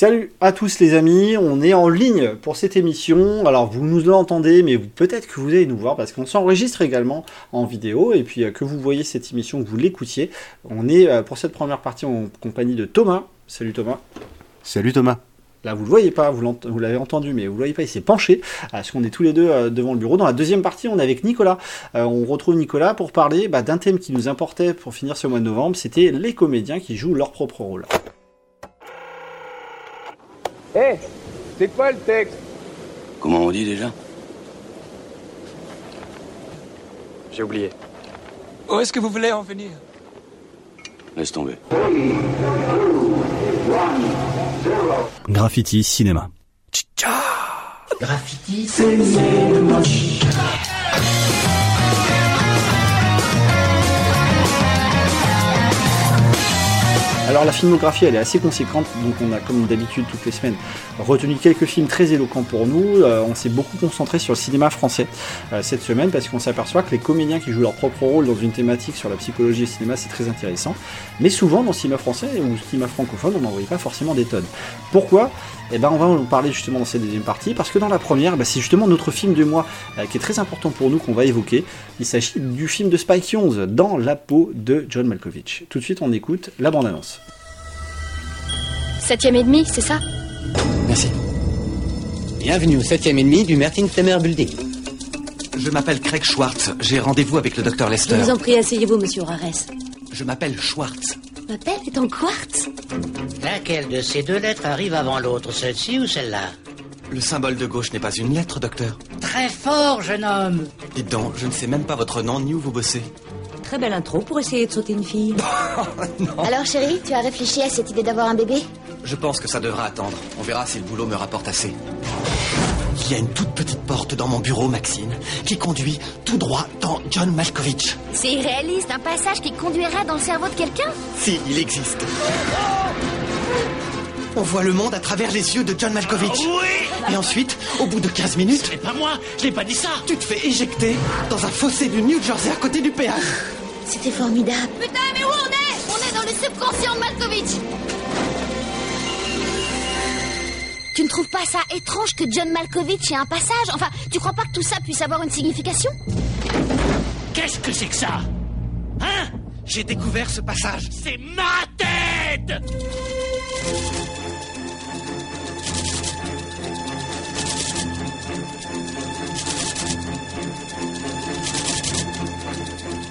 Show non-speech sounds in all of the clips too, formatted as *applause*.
Salut à tous les amis, on est en ligne pour cette émission. Alors vous nous l'entendez, mais peut-être que vous allez nous voir parce qu'on s'enregistre également en vidéo et puis euh, que vous voyez cette émission, que vous l'écoutiez. On est euh, pour cette première partie en compagnie de Thomas. Salut Thomas. Salut Thomas. Là, vous le voyez pas, vous l'avez entendu, mais vous le voyez pas, il s'est penché, parce qu'on est tous les deux euh, devant le bureau. Dans la deuxième partie, on est avec Nicolas. on retrouve Nicolas pour parler bah, d'un thème qui nous importait pour finir ce mois de novembre, c'était les comédiens qui jouent leur propre rôle. Hé, c'est quoi le texte? Comment on dit déjà? J'ai oublié. Où est-ce que vous voulez en venir? Laisse tomber. Graffiti cinéma. Graffiti cinéma. Alors la filmographie elle est assez conséquente, donc on a comme d'habitude toutes les semaines retenu quelques films très éloquents pour nous. Euh, on s'est beaucoup concentré sur le cinéma français euh, cette semaine parce qu'on s'aperçoit que les comédiens qui jouent leur propre rôle dans une thématique sur la psychologie et le cinéma c'est très intéressant. Mais souvent dans le cinéma français ou le cinéma francophone on n'en pas forcément des tonnes. Pourquoi? Eh ben, on va en parler justement dans cette deuxième partie, parce que dans la première, bah, c'est justement notre film du mois euh, qui est très important pour nous qu'on va évoquer. Il s'agit du film de Spike Jonze, Dans la peau de John Malkovich. Tout de suite, on écoute la bande-annonce. Septième et demi, c'est ça? Merci. Bienvenue au septième et demi du Mertin Temer Building. Je m'appelle Craig Schwartz. J'ai rendez-vous avec le docteur Lester. Je vous en prie, asseyez-vous, monsieur Rares. Je m'appelle Schwartz. Ma pelle est en quartz Laquelle de ces deux lettres arrive avant l'autre, celle-ci ou celle-là Le symbole de gauche n'est pas une lettre, docteur. Très fort, jeune homme. Dites donc, je ne sais même pas votre nom ni où vous bossez. Très belle intro pour essayer de sauter une fille. *laughs* Alors chérie, tu as réfléchi à cette idée d'avoir un bébé? Je pense que ça devra attendre. On verra si le boulot me rapporte assez. Il y a une toute petite porte dans mon bureau, Maxine, qui conduit tout droit dans John Malkovich. C'est irréaliste, un passage qui conduirait dans le cerveau de quelqu'un Si, il existe. On voit le monde à travers les yeux de John Malkovich. oui Et ensuite, au bout de 15 minutes... C'est pas moi, je n'ai pas dit ça Tu te fais éjecter dans un fossé du New Jersey à côté du péage. C'était formidable. Putain, mais où on est? On est dans le subconscient de Malkovich Tu ne trouves pas ça étrange que John Malkovich ait un passage Enfin, tu crois pas que tout ça puisse avoir une signification Qu'est-ce que c'est que ça Hein J'ai découvert ce passage. C'est ma tête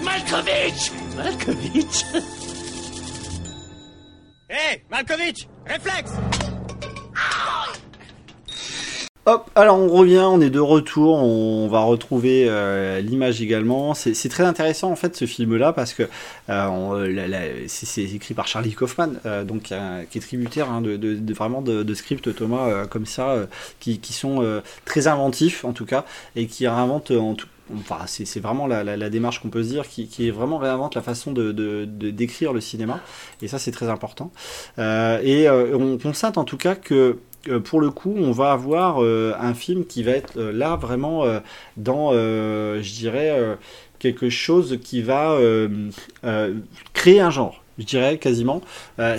Malkovich Malkovich Hé, Malkovich Réflexe Hop, alors on revient, on est de retour, on va retrouver euh, l'image également. C'est très intéressant en fait ce film-là parce que euh, c'est écrit par Charlie Kaufman, euh, donc qui est tributaire hein, de, vraiment de, scripts Thomas comme ça, qui, sont très inventifs en tout cas et qui réinventent en tout Enfin, c'est vraiment la, démarche qu'on peut se dire qui, est vraiment réinvente la façon de, décrire le cinéma et ça c'est très important et on constate en tout cas que pour le coup, on va avoir euh, un film qui va être euh, là vraiment euh, dans, je dirais, quelque chose qui va créer un genre je dirais quasiment.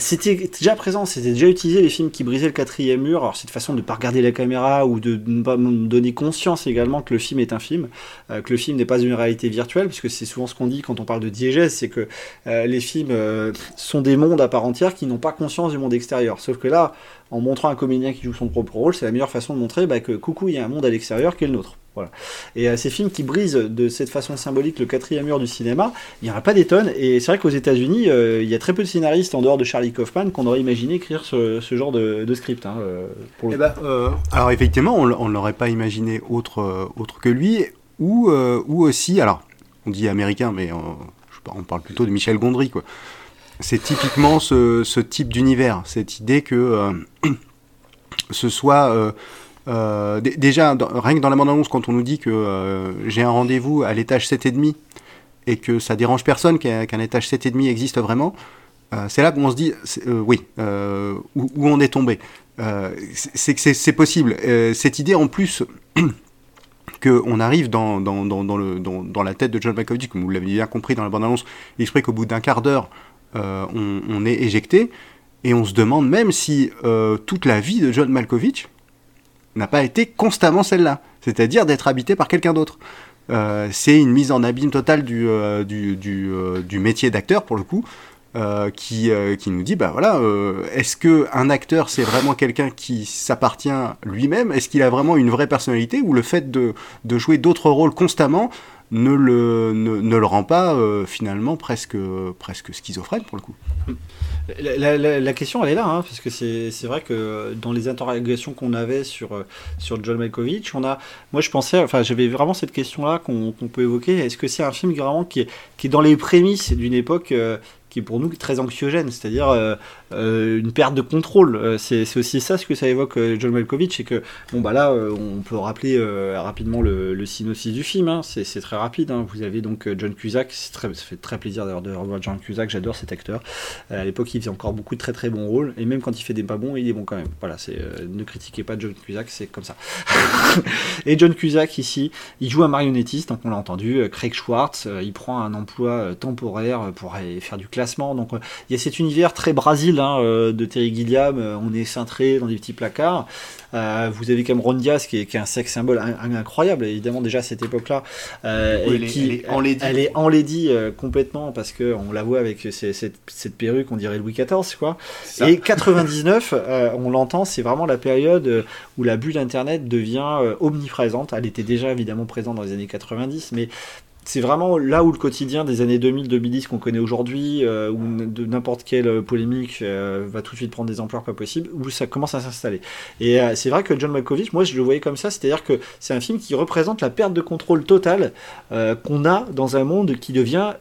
c'était déjà présent, c'était déjà utilisé les films qui brisaient le quatrième mur. Alors cette façon de ne pas regarder la caméra ou de ne pas donner conscience également que le film est un film, que le film n'est pas une réalité virtuelle, puisque c'est souvent ce qu'on dit quand on parle de diégèse, c'est que les films sont des mondes à part entière qui n'ont pas conscience du monde extérieur. Sauf que là, en montrant un comédien qui joue son propre rôle, c'est la meilleure façon de montrer bah, que coucou, il y a un monde à l'extérieur qui est le nôtre. Voilà. Et euh, ces films qui brisent de cette façon symbolique le quatrième mur du cinéma, il n'y en a pas des tonnes. Et c'est vrai qu'aux États-Unis, euh, il y a très peu de scénaristes en dehors de Charlie Kaufman qu'on aurait imaginé écrire ce, genre de, script. Hein, euh, eh ben, alors effectivement, on ne l'aurait pas imaginé autre, autre que lui, ou, ou aussi, alors on dit américain, mais on parle plutôt de Michel Gondry, quoi c'est typiquement ce, type d'univers, cette idée que euh, *clears throat* ce soit... Euh, euh, déjà, rien que dans la bande-annonce, quand on nous dit que j'ai un rendez-vous à l'étage 7,5 et que ça dérange personne qu'un étage 7,5 existe vraiment, c'est là qu'on se dit, oui, où, on est tombé. c'est que c'est possible. cette idée, en plus, *clears throat* qu'on arrive dans, dans, dans, dans, la tête de John Malkovich, comme vous l'avez bien compris dans la bande-annonce, il explique qu'au bout d'un quart d'heure, euh, on, est éjecté. Et on se demande même si euh, toute la vie de John Malkovich n'a pas été constamment celle-là, c'est-à-dire d'être habité par quelqu'un d'autre. Euh, c'est une mise en abîme totale du, du, du, métier d'acteur, pour le coup, qui, qui nous dit, bah voilà, est-ce que un acteur, c'est vraiment quelqu'un qui s'appartient lui-même? Est-ce qu'il a vraiment une vraie personnalité? Ou le fait de, de jouer d'autres rôles constamment ne le, ne, ne le rend pas euh, finalement presque, presque schizophrène, pour le coup La, question, elle est là, hein, parce que c'est vrai que dans les interrogations qu'on avait sur, sur John Malkovich, on a, moi je pensais, enfin j'avais vraiment cette question-là qu'on qu'on peut évoquer. Est-ce que c'est un film vraiment qui est, qui est dans les prémices d'une époque euh, qui est pour nous très anxiogène, c'est-à-dire euh, euh, une perte de contrôle. Euh, c'est aussi ça ce que ça évoque John Malkovich, c'est que bon bah là on peut rappeler rapidement le, synopsis du film. hein. c'est très rapide. hein. Vous avez donc John Cusack, très, ça fait très plaisir d'ailleurs de revoir John Cusack. J'adore cet acteur. À l'époque, il faisait encore beaucoup de très très bons rôles, et même quand il fait des pas bons, il est bon quand même. Voilà, ne critiquez pas John Cusack, c'est comme ça. *laughs* et John Cusack ici, il joue un marionnettiste, donc on l'a entendu. Craig Schwartz, il prend un emploi temporaire pour faire du classement. Donc euh, il y a cet univers très Brésil hein, euh, de Terry Gilliam. euh, on est cintré dans des petits placards. Euh, vous avez Cameron Diaz qui est, qui est un sexe symbole in- in- incroyable, évidemment déjà à cette époque-là. Euh, Oui, et elle est- qui- elle est enlaidie. Elle est enlaidie euh, complètement parce que on la voit avec cette, cette perruque, on dirait Louis XIV, quoi. Ça. Et 99, *laughs* euh, on l'entend, c'est vraiment la période où la bulle Internet devient omniprésente. Elle était déjà évidemment présente dans les années 90, mais c'est vraiment là où le quotidien des années 2000-2010 qu'on connaît aujourd'hui, euh, où de n'importe quelle euh, polémique euh, va tout de suite prendre des ampleurs pas possibles, où ça commence à s'installer. Et c'est vrai que John Malkovich, moi je le voyais comme ça, c'est-à-dire que c'est un film qui représente la perte de contrôle totale qu'on a dans un monde qui devient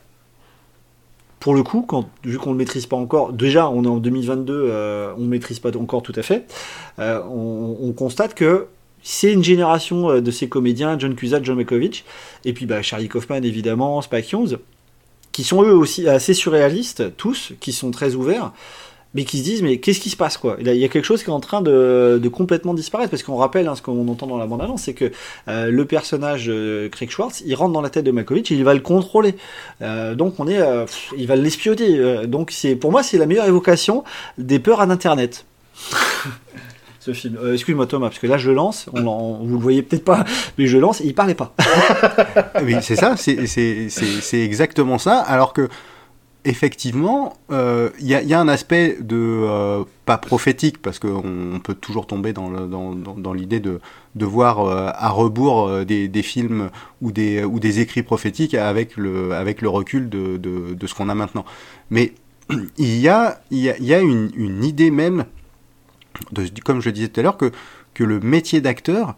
pour le coup, quand, vu qu'on ne maîtrise pas encore, déjà on est en 2022, euh, on ne maîtrise pas encore tout à fait, on constate que c'est une génération euh, de ces comédiens, John Cusack, John Malkovich, et puis bah, Charlie Kaufman évidemment, Spike Jonze, qui sont eux aussi assez surréalistes, tous, qui sont très ouverts, mais qui se disent mais qu'est-ce qui se passe quoi? Il y a- quelque chose qui est en train de, complètement disparaître parce qu'on rappelle hein, ce qu'on entend dans la bande annonce c'est que euh, le personnage euh, Craig Schwartz il rentre dans la tête de Malkovich et il va le contrôler. Donc on est il va l'espionner donc pour moi c'est la meilleure évocation des peurs à internet *laughs* film Euh, excuse-moi Thomas parce que là je lance on, l'en- vous le voyez peut-être pas mais je lance et il parlait pas *laughs* Oui, c'est ça, c'est exactement ça. Alors que, effectivement, euh, il y, a- un aspect de. euh, pas prophétique, parce qu'on on peut toujours tomber dans l'idée de, voir à rebours des, films ou des, écrits prophétiques avec le, recul de, ce qu'on a maintenant. Mais *clears throat* il y a, une idée même, comme je le disais tout à l'heure, que, que le métier d'acteur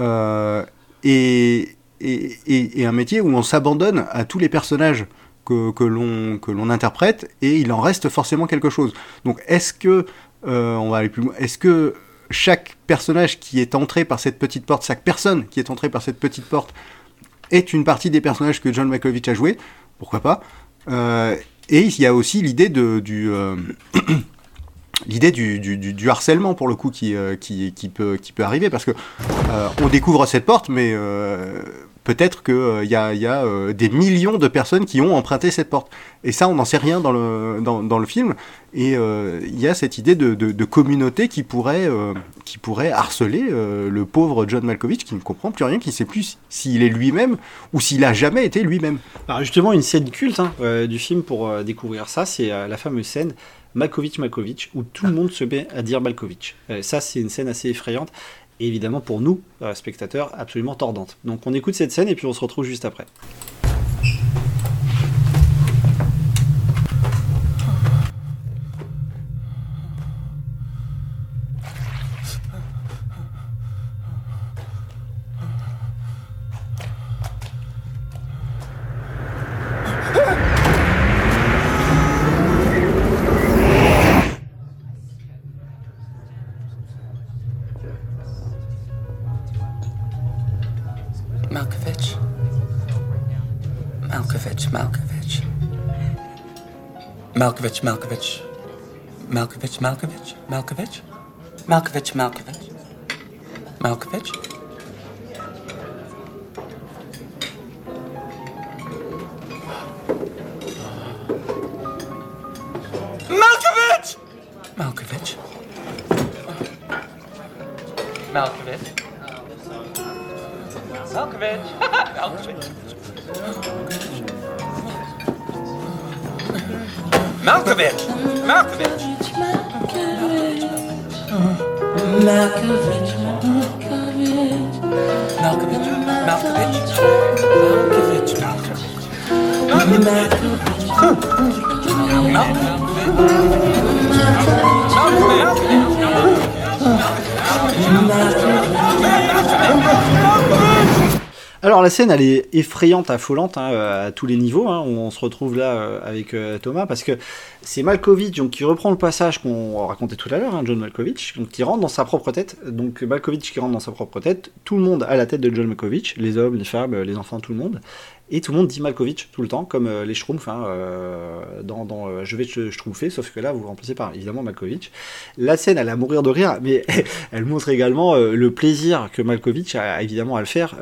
euh, est, est, est- un métier où on s'abandonne à tous les personnages que, que l'on interprète et il en reste forcément quelque chose. Donc est-ce que euh, on va aller plus Est-ce que chaque personnage qui est entré par cette petite porte, chaque personne qui est entrée par cette petite porte est une partie des personnages que John Malkovich a joué Pourquoi pas? Euh, Et il y a aussi l'idée du l'idée du, du, du- harcèlement pour le coup qui, euh, qui, qui, peut, qui peut arriver parce que euh, on découvre cette porte mais euh, peut-être qu'il y a, y a des millions de personnes qui ont emprunté cette porte et ça on n'en sait rien dans le, dans, le film et il y a cette idée de, de, communauté qui pourrait, qui pourrait harceler le pauvre John Malkovich qui ne comprend plus rien, qui ne sait plus s'il est lui-même ou s'il a jamais été lui-même. Alors justement, une scène culte hein, du film pour découvrir ça, c'est la fameuse scène Malkovich Malkovich où tout le monde se met à dire Malkovich. Euh, ça, c'est une scène assez effrayante et évidemment pour nous, euh, spectateurs, absolument tordante. Donc on écoute cette scène et puis on se retrouve juste après. Malkovich, Malkovich. Malkovich, Malkovich, Malkovich. Malkovich, Malkovich. Malkovich. Malkovich. Malkovich. Malkovich. Malkovich, Malkovich. Malkovich. Malkovich. Malkovich. Alors la scène, elle est effrayante, affolante hein, à tous les niveaux. hein. On se retrouve là euh, avec euh, Thomas parce que c'est Malkovich qui reprend le passage qu'on racontait tout à l'heure, hein, John Malkovich, donc, qui rentre dans sa propre tête. Donc Malkovich qui rentre dans sa propre tête, tout le monde a la tête de John Malkovich, les hommes, les femmes, les enfants, tout le monde. Et tout le monde dit Malkovich tout le temps, comme euh, les Schtroumpfs hein, euh, dans, euh, Je vais te Schtroumpfer, sauf que là vous remplacez par évidemment Malkovich. La scène, elle a mourir de rire, mais *laughs* elle montre également le plaisir que Malkovich a évidemment à le faire.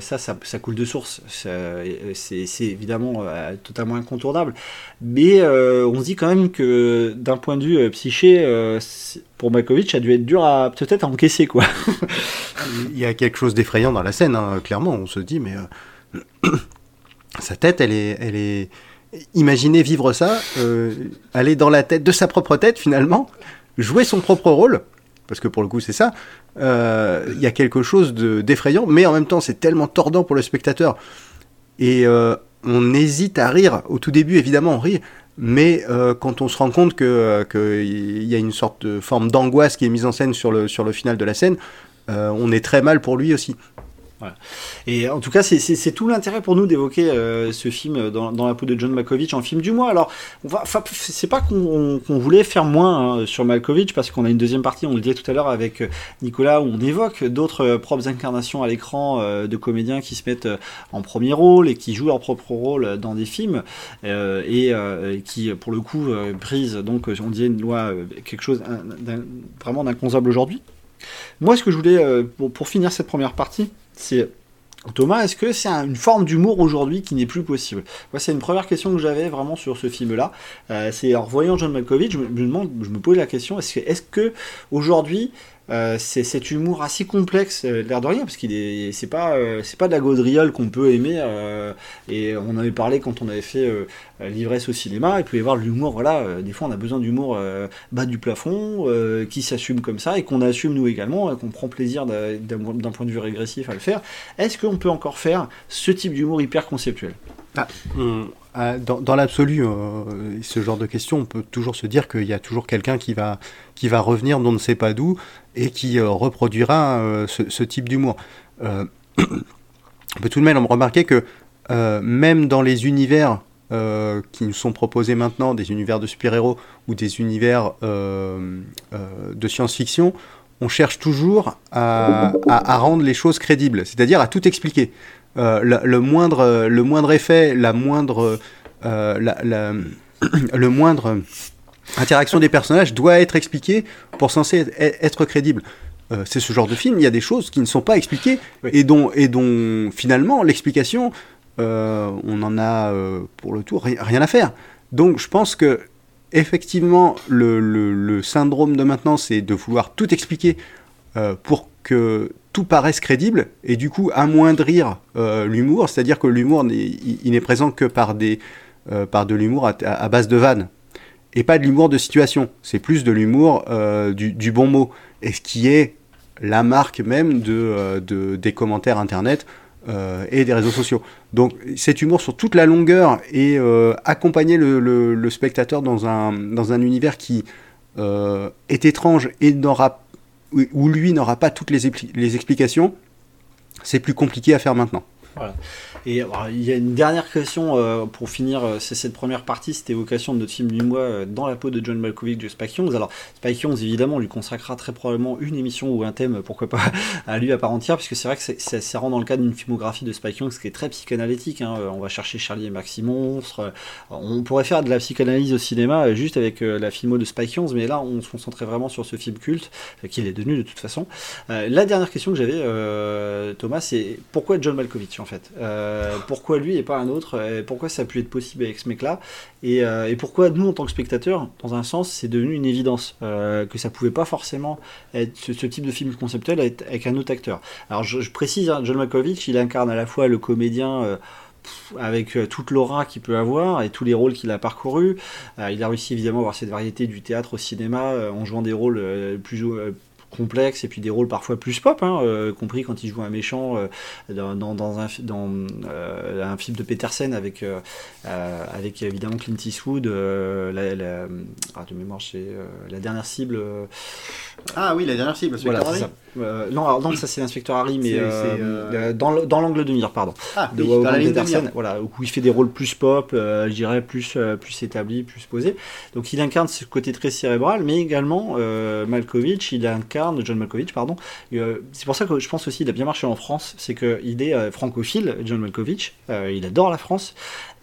Ça, ça, ça coule de source. C'est évidemment totalement incontournable. Mais on se dit quand même que d'un point de vue psyché, pour Malkovich, ça a dû être dur à peut-être encaisser quoi. *laughs* Il y a quelque chose d'effrayant dans la scène, hein, clairement. On se dit, mais sa tête, elle est, elle est. Imaginez vivre ça, euh, aller dans la tête de sa propre tête finalement, jouer son propre rôle, parce que pour le coup c'est ça. euh, Il y a quelque chose de- d'effrayant, mais en même temps c'est tellement tordant pour le spectateur. Et euh, on hésite à rire. Au tout début, évidemment, on rit. Mais quand on se rend compte que qu'il y a une sorte de forme d'angoisse qui est mise en scène sur le, sur le final de la scène, on est très mal pour lui aussi. Voilà. Et en tout cas, c'est- tout l'intérêt pour nous d'évoquer euh, ce film dans, la peau de John Malkovich en film du mois. Alors, on va, c'est pas qu'on voulait faire moins hein, sur Malkovich parce qu'on a une deuxième partie, on le disait tout à l'heure avec euh, Nicolas, où on évoque d'autres euh, propres incarnations à l'écran de comédiens qui se mettent en premier rôle et qui jouent leur propre rôle dans des films et qui, pour le coup, brisent donc, on disait une loi, quelque chose vraiment d'inconcevable aujourd'hui. Moi, ce que je voulais, pour finir cette première partie, c'est Thomas, est-ce que c'est un- une forme d'humour aujourd'hui qui n'est plus possible? Moi, c'est une première question que j'avais vraiment sur ce film-là. Euh, c'est en revoyant John Malkovich, je me, demande, je me pose la question est-ce que, que aujourd'hui euh, c'est cet humour assez complexe, euh, l'air de rien, parce qu'il est, c'est pas, euh, c'est pas de la gaudriole qu'on peut aimer. euh, et on en avait parlé quand on avait fait l'ivresse au cinéma. Y avoir de l'humour, voilà. euh, des fois, on a besoin d'humour euh, bas du plafond, euh, qui s'assume comme ça et qu'on assume nous également, et qu'on prend plaisir d'un, d'un- d'un point de vue régressif à le faire. Est-ce qu'on peut encore faire ce type d'humour hyper conceptuel? Ah, ah, dans dans l'absolu, euh, ce genre de questions, on peut toujours se dire qu'il y a toujours quelqu'un qui va, qui va revenir d'on ne sait pas d'où et qui euh, reproduira euh, ce, type d'humour. Euh, *clears throat* on peut tout de même remarquer que euh, même dans les univers euh, qui nous sont proposés maintenant, des univers de super-héros ou des univers euh, euh, de science-fiction, on cherche toujours à rendre les choses crédibles, c'est-à-dire à tout expliquer. Euh, le, le moindre, le moindre effet, la moindre, euh, la- la- *clears throat* le moindre interaction des personnages doit être expliqué pour censé être, crédible. Euh, c'est ce genre de film, il y a des choses qui ne sont pas expliquées et, dont, et dont finalement l'explication, euh, on en a euh, pour le tour ri- rien à faire. Donc je pense que effectivement le, le- le syndrome de maintenant c'est de vouloir tout expliquer pour que tout paraisse crédible et du coup amoindrir euh, l'humour, c'est-à-dire que l'humour il, n'est présent que par, des, euh, par de l'humour à, base de vannes et pas de l'humour de situation, c'est plus de l'humour euh, du, bon mot, et ce qui est la marque même de, de- des commentaires internet et des réseaux sociaux. Donc cet humour sur toute la longueur et accompagner le, spectateur dans un, dans un univers qui est étrange et n'aura où lui n'aura pas toutes les, expli- les explications, c'est plus compliqué à faire maintenant. Et il y a une dernière question euh, pour finir euh, c'est cette première partie, cette évocation de notre film du mois euh, dans la peau de John Malkovich de Spike Jonze. Alors Spike Jonze évidemment lui consacrera très probablement une émission ou un thème, pourquoi pas, *laughs* à lui à part entière, parce que c'est vrai que c'est- ça rentre dans le cadre d'une filmographie de Spike Jonze qui est très psychanalytique. hein. On va chercher Charlie et Maxi Monstre. On pourrait faire de la psychanalyse au cinéma juste avec la filmo de Spike Jonze, mais là on se concentrait vraiment sur ce film culte qu'il est devenu de toute façon. La dernière question que j'avais, Thomas, c'est pourquoi John Malkovich en fait? Pourquoi lui et pas un autre Pourquoi ça a pu être possible avec ce mec-là et, euh, et pourquoi nous, en tant que spectateurs, dans un sens, c'est devenu une évidence euh, que ça pouvait pas forcément être ce, type de film conceptuel avec, un autre acteur. Alors je, précise, hein, John Malkovich, il incarne à la fois le comédien. euh, avec euh, toute l'aura qu'il peut avoir et tous les rôles qu'il a parcourus. Euh, il a réussi évidemment à avoir cette variété du théâtre au cinéma euh, en jouant des rôles euh, plus euh, complexes et puis des rôles parfois plus pop, hein, euh, compris quand il joue un méchant euh, dans, dans, dans un, fi- dans, euh, un film de Petersen avec, avec évidemment Clint Eastwood, la, la- ah, de mémoire, c'est la dernière cible. Ah oui, la dernière cible, voilà, c'est ça. Euh, non, alors, non, ça c'est l'inspecteur Harry, mais C'est- euh, euh, euh, dans, le- dans l'angle de mire, pardon. Ah, de oui, voilà, où il fait des rôles plus pop, je dirais plus, plus établis, plus posés. Donc il incarne ce côté très cérébral, mais également Malkovich, il incarne, John Malkovich, pardon. c'est pour ça que je pense aussi qu'il a bien marché en France, c'est qu'il est euh, francophile, John Malkovich, il adore la France,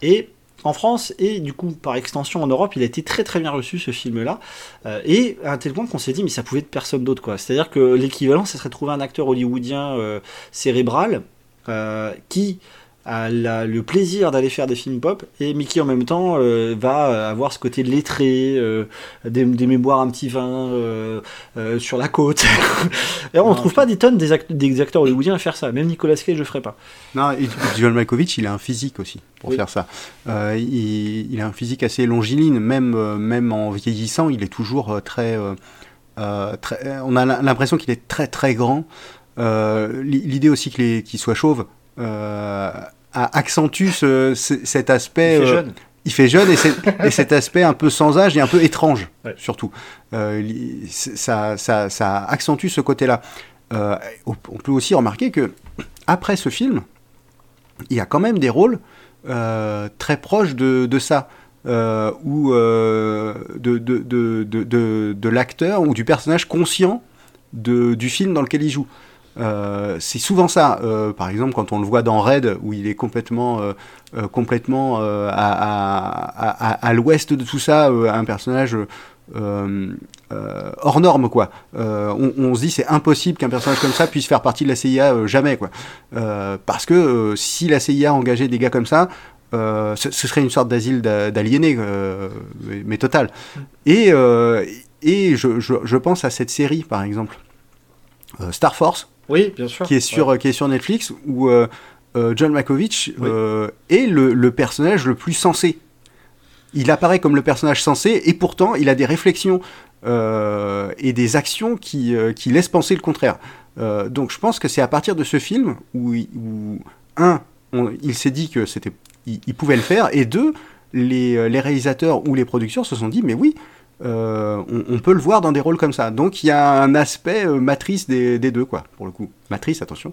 et en France et du coup par extension en Europe, il a été très très bien reçu ce film-là, Euh, et à un tel point qu'on s'est dit mais ça pouvait être personne d'autre quoi. C'est-à-dire que l'équivalent, ce serait trouver un acteur hollywoodien euh, cérébral euh, qui la- le plaisir d'aller faire des films pop et qui en même temps euh, va euh, avoir ce côté lettré, euh, des, des mémoires un petit vin euh, sur la côte. *laughs* et on ne trouve pas des tonnes des, act- des acteurs hollywoodiens à faire ça. Même Nicolas Cage le ferait pas. Non, et John Malkovich, il a un physique aussi pour Oui. faire ça. Il, il a un physique assez longiligne, même, même en vieillissant, il est toujours très, très. On a l'impression qu'il est très très grand. Li- L'idée aussi qu'il soit chauve euh, accentue ce- ce- cet aspect. Il fait euh, jeune. il fait jeune et, cet aspect un peu sans âge et un peu étrange, Ouais. surtout. Euh, ça, ça, ça accentue ce côté-là. Euh, on peut aussi remarquer que après ce film, il y a quand même des rôles euh, très proches de, de ça, euh, ou euh, de, de, l'acteur ou du personnage conscient de, du film dans lequel il joue. Euh, c'est souvent ça. Euh, par exemple, quand on le voit dans Red, où il est complètement, euh, complètement à, l'ouest de tout ça, un personnage hors norme, quoi. On, se dit c'est impossible qu'un personnage comme ça puisse faire partie de la CIA jamais, quoi. Parce que si la CIA engageait des gars comme ça, ce, serait une sorte d'asile d'a- d'aliénés, mais, total. Et, et je, pense à cette série, par exemple, Star Force, Oui, bien sûr. qui est sur, qui est sur Netflix, où euh, euh, John Malkovich euh, est le, le personnage le plus sensé. Il apparaît comme le personnage sensé, et pourtant il a des réflexions euh, et des actions qui, euh, qui laissent penser le contraire. Euh, donc je pense que c'est à partir de ce film où, un, on- il s'est dit que c'était, il, il pouvait le faire, et deux, les, euh, les réalisateurs ou les productions se sont dit, mais oui, euh, on, on peut le voir dans des rôles comme ça. Donc il y a un aspect euh, matrice des, des deux, quoi, pour le coup. Matrice, attention.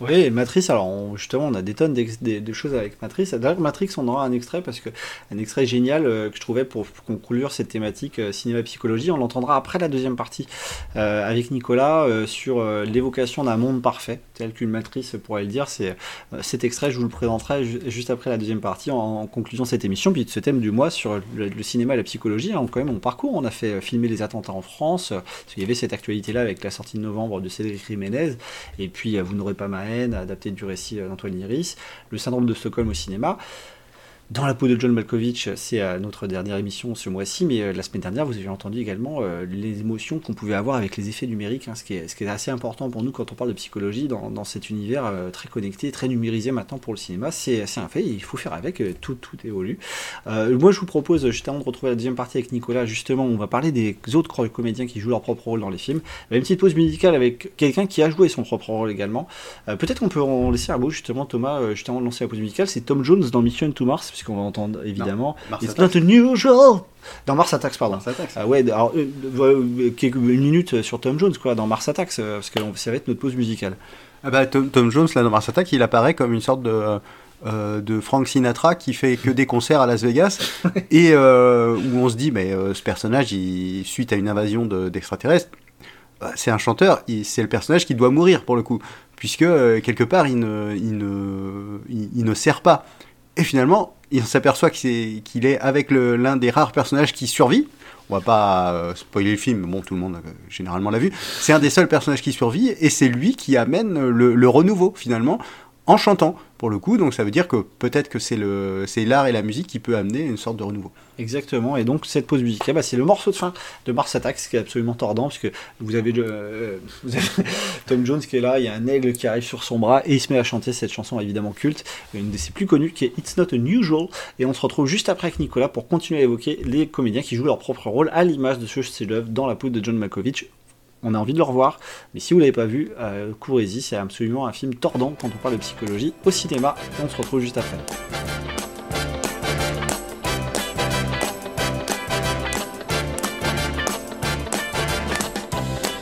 Oui, Matrice, alors justement, on a des tonnes de choses avec Matrice. D'ailleurs, Matrix, on aura un extrait parce que un extrait génial euh, que je trouvais pour conclure cette thématique euh, cinéma-psychologie. On l'entendra après la deuxième partie euh, avec Nicolas sur l'évocation d'un monde parfait, tel qu'une matrice pourrait le dire. C'est cet extrait, je vous le présenterai ju- juste après la deuxième partie en, conclusion de cette émission, puis de ce thème du mois sur le, cinéma et la psychologie. hein, quand même, on parcours, on a fait filmer les attentats en France. parce qu'il y avait cette actualité-là avec la sortie de novembre de Cédric Jiménez. Et puis, euh, Vous n'aurez pas ma haine, adapté du récit euh, d'Antoine Iris. Le syndrome de Stockholm au cinéma. Dans la peau de John Malkovich, c'est notre dernière émission ce mois-ci, mais euh, la semaine dernière, vous avez entendu également euh, les émotions qu'on pouvait avoir avec les effets numériques, hein, ce, qui est, assez important pour nous quand on parle de psychologie dans, cet univers euh, très connecté, très numérisé maintenant pour le cinéma. C'est un fait, il faut faire avec, tout, tout évolue. Moi, je vous propose, juste avant de retrouver la deuxième partie avec Nicolas, justement, on va parler des autres comédiens qui jouent leur propre rôle dans les films. Une petite pause musicale avec quelqu'un qui a joué son propre rôle également. Peut-être qu'on peut en laisser un mot, justement, Thomas, juste avant de lancer la pause musicale. C'est Tom Jones dans Mission to Mars, puisqu'on va entendre évidemment. It's Attacks. not unusual! Dans Mars Attacks, pardon. Mars Attacks. Ah ouais, alors, euh, euh, quelques- une minute sur Tom Jones, quoi, dans Mars Attacks, euh, parce que ça va être notre pause musicale. Ah bah, Tom, Tom Jones, là, dans Mars Attack, il apparaît comme une sorte de, euh, de Frank Sinatra qui fait que des concerts à Las Vegas *laughs* et euh, où on se dit, mais euh, ce personnage, il, suite à une invasion de- d'extraterrestres, bah, c'est un chanteur, c'est le personnage qui doit mourir pour le coup, puisque euh, quelque part, il ne, il, ne, il, il ne sert pas. Et finalement, il s'aperçoit qu'il est avec l'un des rares personnages qui survit. On va pas euh, spoiler le film, bon, tout le monde euh, généralement l'a vu. C'est un des seuls personnages qui survit et c'est lui qui amène le renouveau finalement en chantant pour le coup, donc ça veut dire que peut-être que c'est l'art et la musique qui peut amener une sorte de renouveau. Exactement, et donc cette pause musicale, bah, c'est le morceau de fin de Mars Attacks qui est absolument tordant, puisque vous avez, euh, vous avez *laughs* Tom Jones qui est là, il y a un aigle qui arrive sur son bras, et il se met à chanter cette chanson évidemment culte, une de ses plus connues, qui est It's Not Unusual, et on se retrouve juste après avec Nicolas pour continuer à évoquer les comédiens qui jouent leur propre rôle à l'image de ce chef-d'œuvre dans la peau de John Malkovich on a envie de le revoir. Mais si vous l'avez pas vu, euh, courez-y, c'est absolument un film tordant quand on parle de psychologie au cinéma. On se retrouve juste après.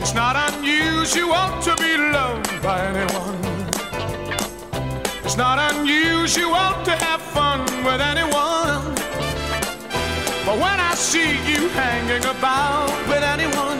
It's not unusual to be loved by anyone. It's not unusual to have fun with anyone. But when I see you hanging about with anyone,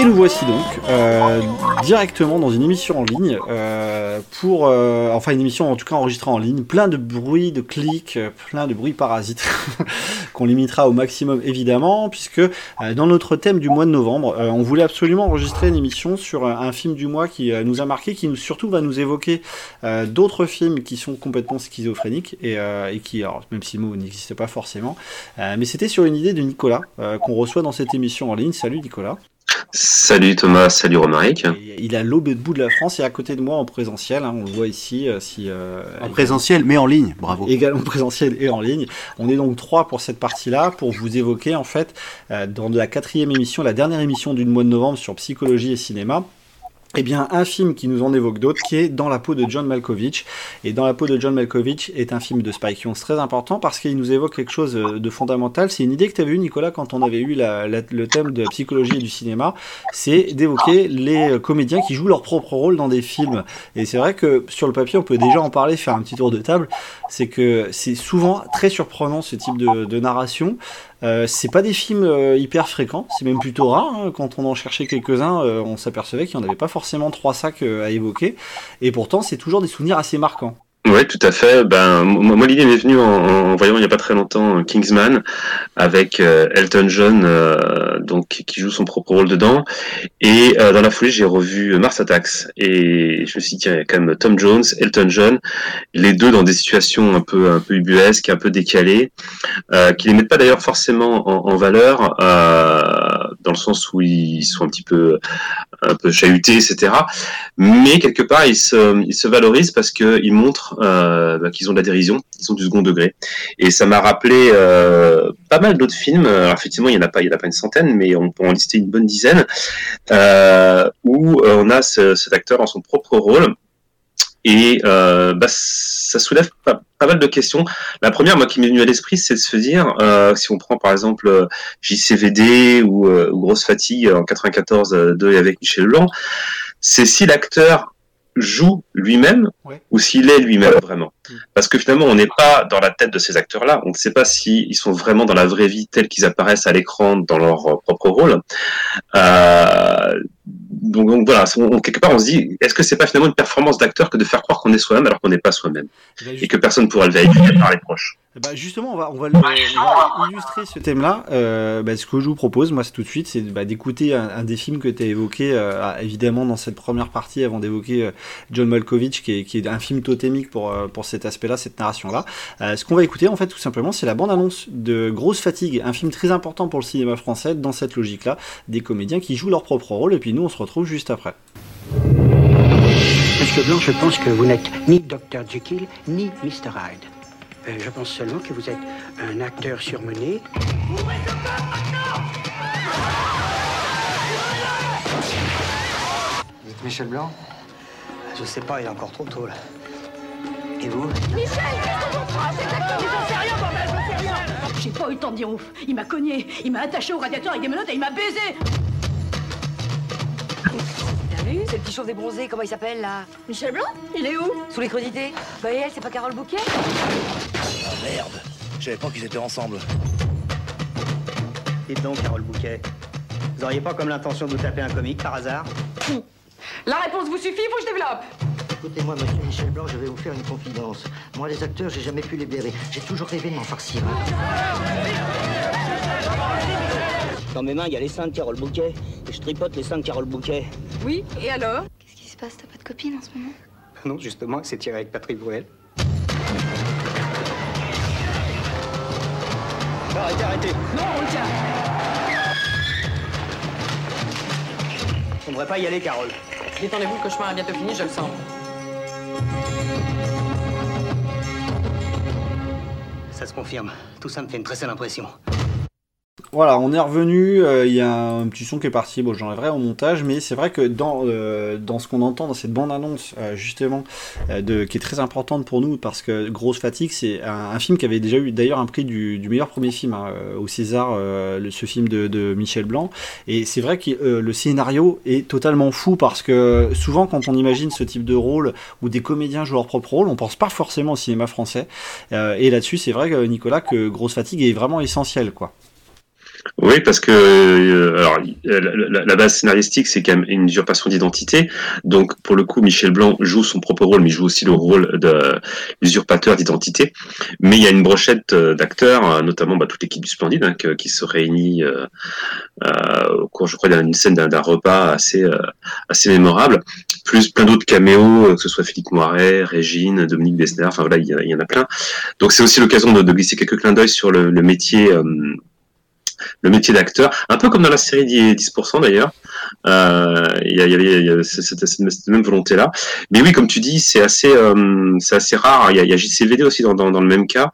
Et nous voici donc euh, directement dans une émission en ligne euh, pour, euh, enfin une émission en tout cas enregistrée en ligne, plein de bruits, de clics, euh, plein de bruits parasites *laughs* qu'on limitera au maximum évidemment, puisque euh, dans notre thème du mois de novembre, euh, on voulait absolument enregistrer une émission sur un, film du mois qui nous a marqué, qui nous, surtout va nous évoquer d'autres films qui sont complètement schizophréniques et, et qui, alors, même si le mot n'existe pas forcément, mais c'était sur une idée de Nicolas qu'on reçoit dans cette émission en ligne. Salut Nicolas. Salut Thomas, salut Romaric. Il a l'autre bout de la France et à côté de moi en présentiel, hein, on le voit ici. euh, si, euh, En présentiel, mais en ligne, bravo. Également *laughs* présentiel et en ligne. On est donc trois pour cette partie-là, pour vous évoquer en fait, euh, dans la quatrième émission, la dernière émission du mois de novembre sur psychologie et cinéma, eh bien, un film qui nous en évoque d'autres, qui est Dans la peau de John Malkovich. Et Dans la peau de John Malkovich est un film de Spike Jonze très important parce qu'il nous évoque quelque chose euh, de fondamental. C'est une idée que tu avais eue, Nicolas, quand on avait eu le thème de la psychologie et du cinéma. C'est d'évoquer les euh, comédiens qui jouent leur propre rôle dans des films. Et c'est vrai que sur le papier, on peut déjà en parler, faire un petit tour de table. C'est que c'est souvent très surprenant ce type de narration. Euh, c'est pas des films euh, hyper fréquents, c'est même plutôt rare. hein. Quand on en cherchait quelques-uns, euh, on s'apercevait qu'il n'y en avait pas forcément trois sacs à évoquer. Et pourtant, c'est toujours des souvenirs assez marquants. Ouais, tout à fait. Ben, moi, l'idée m'est venue en, en voyant il n'y a pas très longtemps euh, Kingsman avec euh, Elton John, euh, donc qui joue son propre rôle dedans. Et euh, dans la foulée, j'ai revu Mars Attacks et je me suis dit tiens, il y a quand même Tom Jones, Elton John, les deux dans des situations un peu un peu ubuesques, un peu décalées, euh, qui les mettent pas d'ailleurs forcément en, en valeur euh, dans le sens où ils sont un petit peu un peu chahutés, etc. Mais quelque part, ils se, ils se valorisent parce qu'ils montrent euh, bah, qu'ils ont de la dérision, ils ont du second degré. Et ça m'a rappelé euh, pas mal d'autres films. Alors, effectivement, il n'y en a pas, y en a pas une centaine, mais on peut en lister une bonne dizaine euh, où on a ce- cet acteur dans son propre rôle. Et bah, ça soulève pas, mal de questions. La première, moi, qui m'est venue à l'esprit, c'est de se dire, si on prend par exemple JCVD ou, Grosse Fatigue en 94 euh, de et avec Michel Blanc, c'est si l'acteur joue lui-même Ouais. ou s'il est lui-même vraiment. Parce que finalement, on n'est pas dans la tête de ces acteurs-là. On ne sait pas s'ils sont vraiment dans la vraie vie tels qu'ils apparaissent à l'écran dans leur euh, propre rôle. Euh, donc, donc voilà, on- quelque part, on se dit, est-ce que c'est pas finalement une performance d'acteur que de faire croire qu'on est soi-même alors qu'on n'est pas soi-même et que personne ne pourra le vérifier par les proches? Eh ben, justement, on va, on va, le- on va illustrer ce thème-là. Euh, bah, ce que je vous propose, moi, c'est tout de suite, c'est bah, d'écouter un, un des films que tu as évoqué, euh, ah, évidemment, dans cette première partie, avant d'évoquer euh, John Malkovich, qui est, qui est un film totémique pour, euh, pour cet aspect-là, cette narration-là. Euh, ce qu'on va écouter, en fait, tout simplement, c'est la bande-annonce de Grosse Fatigue, un film très important pour le cinéma français, dans cette logique-là, des comédiens qui jouent leur propre rôle, et puis nous, on se retrouve juste après. Monsieur Blanc, je pense que vous n'êtes ni Dr. Jekyll ni Mr. Hyde. Euh, je pense seulement que vous êtes un acteur surmené. Vous êtes Michel Blanc Je sais pas, il est encore trop tôt là. Et vous Michel, qu'est-ce qu'on fera C'est exactement J'en sais rien, bordel, j'en sais rien J'ai pas eu le temps de dire ouf. Il m'a cogné, il m'a attaché au radiateur avec des menottes et il m'a baisé C'est le petit chauve bronzé, comment il s'appelle là Michel Blanc Il est où Sous les crudités Bah et elle, c'est pas Carole Bouquet Ah merde Je savais pas qu'ils étaient ensemble. Dites donc, Carole Bouquet. Vous auriez pas comme l'intention de vous taper un comique par hasard La réponse vous suffit, faut que je développe Écoutez-moi, monsieur Michel Blanc, je vais vous faire une confidence. Moi, les acteurs, j'ai jamais pu les blairer. J'ai toujours rêvé de m'en farcir. Dans mes mains, il y a les seins de Carole Bouquet. Et je tripote les seins de Carole Bouquet. Oui, et alors? Qu'est-ce qui se passe? T'as pas de copine en ce moment? *laughs* Non, justement, c'est tiré avec Patrick Bruel. Arrêtez, arrêtez Non, on le tient On devrait pas y aller, Carole. Détendez-vous, le cauchemar est bientôt fini, je le sens. Ça se confirme. Tout ça me fait une très sale impression. Voilà, on est revenu. euh, Il y a un petit son qui est parti. Bon, j'enlèverai au montage, mais c'est vrai que dans euh, ce qu'on entend dans cette bande annonce, euh, justement, qui est très importante pour nous parce que Grosse Fatigue, c'est un, film qui avait déjà eu d'ailleurs un prix du, meilleur premier film hein, au César, ce film de, Michel Blanc. Et c'est vrai que le scénario est totalement fou parce que souvent quand on imagine ce type de rôle où des comédiens jouent leur propre rôle, on pense pas forcément au cinéma français. Et là-dessus, c'est vrai Nicolas que Grosse Fatigue est vraiment essentiel, quoi. Oui, parce que euh, alors, la, la- base scénaristique, c'est quand même une usurpation d'identité. Donc, pour le coup, Michel Blanc joue son propre rôle, mais il joue aussi le rôle de l'usurpateur d'identité. Mais il y a une brochette euh, d'acteurs, euh, notamment bah, toute l'équipe du Splendide, hein, qui se réunit euh, euh, au cours, je crois, d'une scène d'un repas assez euh, assez mémorable, plus plein d'autres caméos, euh, que ce soit Philippe Moiret, Régine, Dominique Besner, enfin voilà, il y, en a- plein. Donc, c'est aussi l'occasion de, de glisser quelques clins d'œil sur le, le métier. Euh, le métier d'acteur, un peu comme dans la série 10%, 10% d'ailleurs. Euh, Il y, avait y a cette, même volonté-là. Mais oui, comme tu dis, c'est assez, euh, c'est assez rare. Il y a, JCVD aussi dans, dans, le même cas.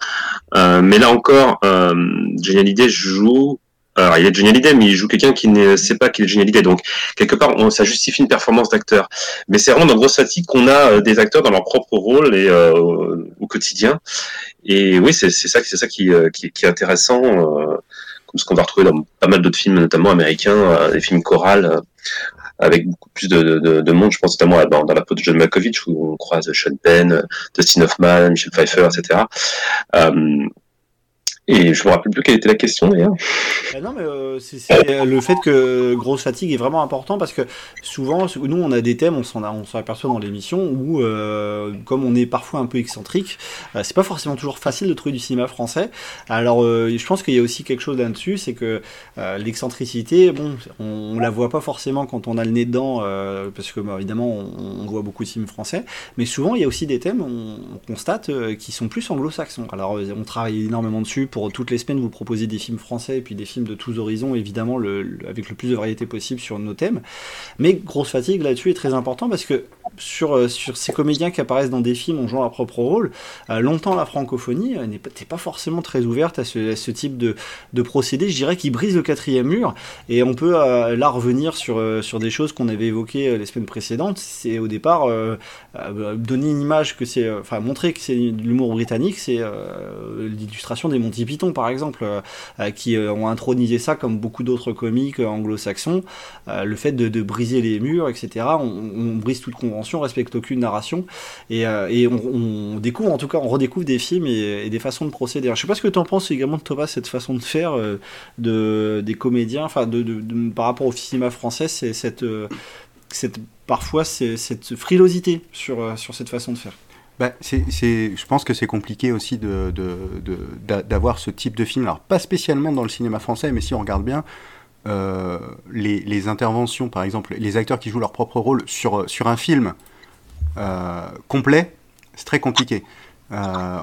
Euh, mais là encore, euh, Johnny Hallyday joue. Alors, il est Johnny Hallyday, mais il joue quelqu'un qui ne sait pas qu'il est Johnny Hallyday. Donc, quelque part, ça justifie une performance d'acteur. Mais c'est vraiment dans Grosse Fatigue qu'on a euh, des acteurs dans leur propre rôle et euh, au quotidien. Et oui, c'est ça, c'est ça euh, qui est intéressant. Comme ce qu'on va retrouver dans pas mal d'autres films, notamment américains, euh, des films chorales, euh, avec beaucoup plus de, de, de- de monde. Je pense notamment à- dans, la peau de John Malkovich, où on croise Sean Penn, Dustin Hoffman, Michel Pfeiffer, etc. et je me rappelle plus quelle était la question d'ailleurs. Ah non, mais euh, c'est euh, le fait que grosse fatigue est vraiment important parce que souvent, nous, on a des thèmes, on s'en aperçoit dans l'émission où, euh, comme on est parfois un peu excentrique, euh, c'est pas forcément toujours facile de trouver du cinéma français. Alors, je pense qu'il y a aussi quelque chose là-dessus, c'est que l'excentricité, bon, on, on la voit pas forcément quand on a le nez dedans, parce que bah, évidemment, on, voit beaucoup de films français, mais souvent, il y a aussi des thèmes, on, on constate, qui sont plus anglo-saxons. Alors, on travaille énormément dessus toutes les semaines vous proposer des films français et puis des films de tous horizons, évidemment, avec le plus de variété possible sur nos thèmes. Mais grosse fatigue là-dessus est très important parce que sur, euh, sur ces comédiens qui apparaissent dans des films en jouant leur propre rôle, euh, longtemps la francophonie euh, n'est pas, forcément très ouverte à ce, type de, de procédé, je dirais, qui brise le quatrième mur. Et on peut euh, là revenir sur, sur des choses qu'on avait évoquées les semaines précédentes. C'est au départ donner une image que c'est, enfin montrer que c'est de l'humour britannique, c'est l'illustration des Monty Python par exemple, qui ont intronisé ça comme beaucoup d'autres comiques anglo-saxons. Le fait de, de briser les murs, etc. On, brise toute con- convention, respecte aucune narration, et, euh, on, découvre, en tout cas, on redécouvre des films et, des façons de procéder. Alors, je sais pas ce que tu en penses également, Thomas, cette façon de faire euh, de, des comédiens, enfin, par rapport au cinéma français, c'est cette, euh, parfois cette frilosité sur, cette façon de faire. Bah, je pense que c'est compliqué aussi d'avoir ce type de film. Alors, pas spécialement dans le cinéma français, mais si on regarde bien, euh, les, interventions, par exemple, les acteurs qui jouent leur propre rôle sur, sur un film euh, complet, c'est très compliqué. Euh,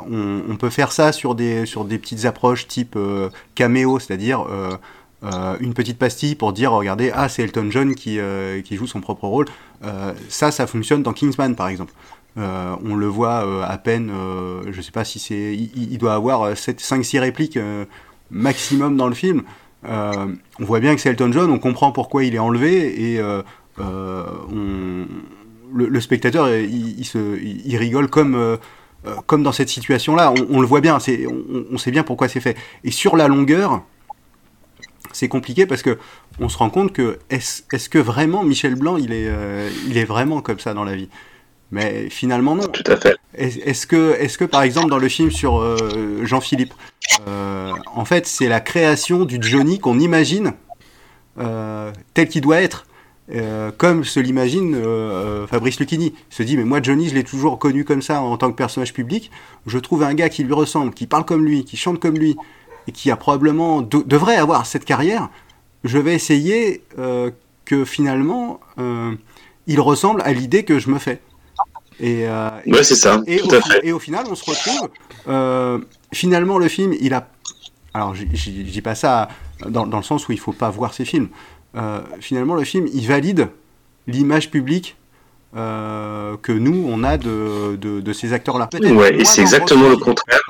on, peut faire ça sur des, sur des petites approches type euh, caméo, c'est-à-dire euh, euh, une petite pastille pour dire regardez, ah, c'est Elton John qui, euh, qui joue son propre rôle. Euh, ça, ça fonctionne dans Kingsman, par exemple. Euh, on le voit euh, à peine, euh, je sais pas si c'est. Il, doit avoir 5-6 répliques euh, maximum dans le film. Euh, on voit bien que c'est Elton John, on comprend pourquoi il est enlevé et euh, euh, le, spectateur il, se, rigole comme, comme dans cette situation-là. On, le voit bien, on, sait bien pourquoi c'est fait. Et sur la longueur, c'est compliqué parce que on se rend compte que est-ce, que vraiment Michel Blanc il est, il est vraiment comme ça dans la vie? Mais finalement non. Tout à fait. Est- Est-ce que, est-ce que par exemple dans le film sur euh, Jean-Philippe, euh, en fait c'est la création du Johnny qu'on imagine euh, tel qu'il doit être, comme se l'imagine Fabrice Lucchini. Il se dit mais moi Johnny je l'ai toujours connu comme ça en tant que personnage public. Je trouve un gars qui lui ressemble, qui parle comme lui, qui chante comme lui et qui a probablement de- devrait avoir cette carrière. Je vais essayer que finalement il ressemble à l'idée que je me fais. Et, euh, Ouais, c'est ça, Et tout au, à fi- fait. et au final, on se retrouve. euh, finalement, le film, il a. Alors, je dis pas ça dans, dans le sens où il faut pas voir ces films. Euh, finalement, le film, il valide l'image publique euh, que nous, on a de, de, de ces acteurs-là. Ouais, et c'est exactement le contraire.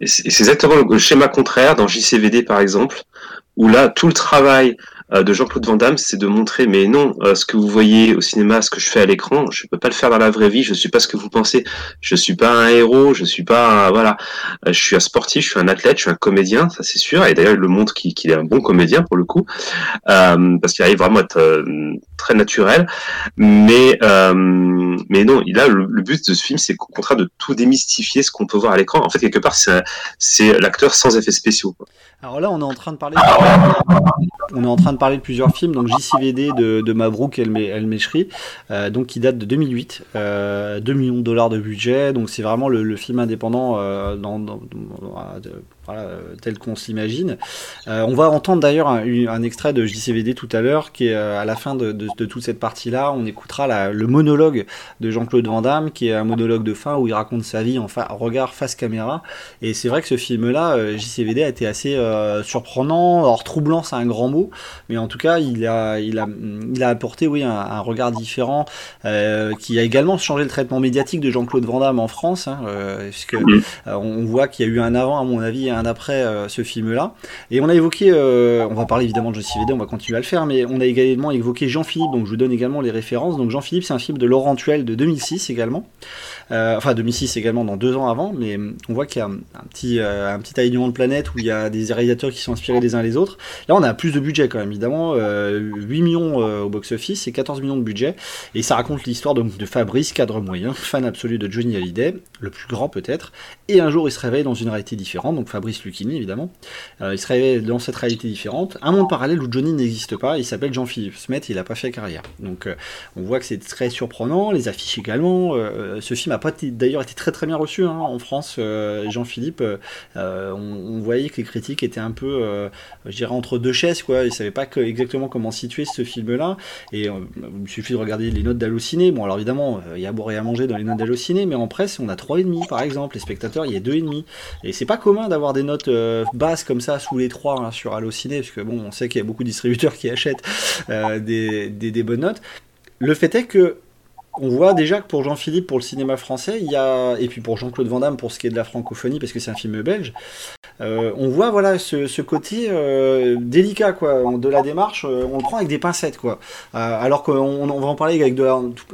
Et c'est exactement le, schéma contraire dans JCVD par exemple, où là tout le travail de Jean-Claude Van Damme, c'est de montrer, mais non, euh, ce que vous voyez au cinéma, ce que je fais à l'écran, je peux pas le faire dans la vraie vie. Je suis pas ce que vous pensez. Je suis pas un héros. Je suis pas, voilà, Euh, je suis un sportif, je suis un athlète, je suis un comédien, ça c'est sûr. Et d'ailleurs, il le montre qu'il est un bon comédien pour le coup, euh, parce qu'il arrive vraiment à être euh, très naturel. Mais euh, mais non, il a le, but de ce film, c'est au contraire de tout démystifier ce qu'on peut voir à l'écran. En fait, quelque part, c'est l'acteur sans effets spéciaux. Alors là, on est en train de parler. On est en train parler de plusieurs films, donc JCVD de, de Mabrouk El, El Meshri, euh, donc qui date de 2008, euh, 2 millions de dollars de budget, donc c'est vraiment le, film indépendant euh, dans, voilà, euh, tel qu'on s'imagine. Euh, on va entendre d'ailleurs un, extrait de JCVD tout à l'heure, qui est euh, à la fin de, de- de toute cette partie-là, on écoutera la- le monologue de Jean-Claude Van Damme, qui est un monologue de fin où il raconte sa vie en fa- regard face caméra, et c'est vrai que ce film-là, euh, JCVD, a été assez surprenant. Alors troublant, c'est un grand mot, mais en tout cas, il a, il a, il a apporté, oui, un, un regard différent, qui a également changé le traitement médiatique de Jean-Claude Van Damme en France, hein, puisque euh, on voit qu'il y a eu un avant, à mon avis, un après euh, ce film-là. Et on a évoqué, euh, on va parler évidemment de JCVD, on va continuer à le faire, mais on a également évoqué Jean-Philippe, donc je vous donne également les références. Donc Jean-Philippe, c'est un film de Laurent Tuel de 2006 également. Euh, enfin 2006 également dans deux ans avant, mais on voit qu'il y a un, un petit, euh, un petit alignement de planète où il y a des réalisateurs qui sont inspirés les uns les autres. Là on a plus de budget quand même évidemment, euh, 8 millions euh, au box-office et 14 millions de budget, et ça raconte l'histoire de Fabrice, cadre moyen, fan absolu de Johnny Hallyday, le plus grand peut-être, et un jour il se réveille dans une réalité différente, donc Fabrice Lucchini évidemment, Euh, il se réveille dans cette réalité différente, un monde parallèle où Johnny n'existe pas, il s'appelle Jean-Philippe Smet, il n'a pas fait carrière. Donc euh, on voit que c'est très surprenant, les affiches également. euh, ce film a pas d'ailleurs été très très bien reçu hein, en France. euh, Jean-Philippe, euh, euh, on, voyait que les critiques étaient un peu, je dirais, entre deux chaises, quoi. Ils savaient pas exactement comment situer ce film-là. Et il suffit de regarder les notes d'Allociné. Bon, alors évidemment, il y a à boire et à manger dans les notes d'Allociné, mais en presse, on a 3,5 par exemple. Les spectateurs, il y a 2,5. Et c'est pas commun d'avoir des notes basses comme ça sous les 3 hein, sur Allociné, parce que bon, on sait qu'il y a beaucoup de distributeurs qui achètent des bonnes notes. Le fait est que on voit déjà que pour Jean-Philippe, pour le cinéma français, il y a, et puis pour Jean-Claude Van Damme, pour ce qui est de la francophonie, parce que c'est un film belge, euh, on voit voilà ce, côté euh, délicat quoi. De la démarche euh, on le prend avec des pincettes quoi. Alors qu'on on va en parler avec de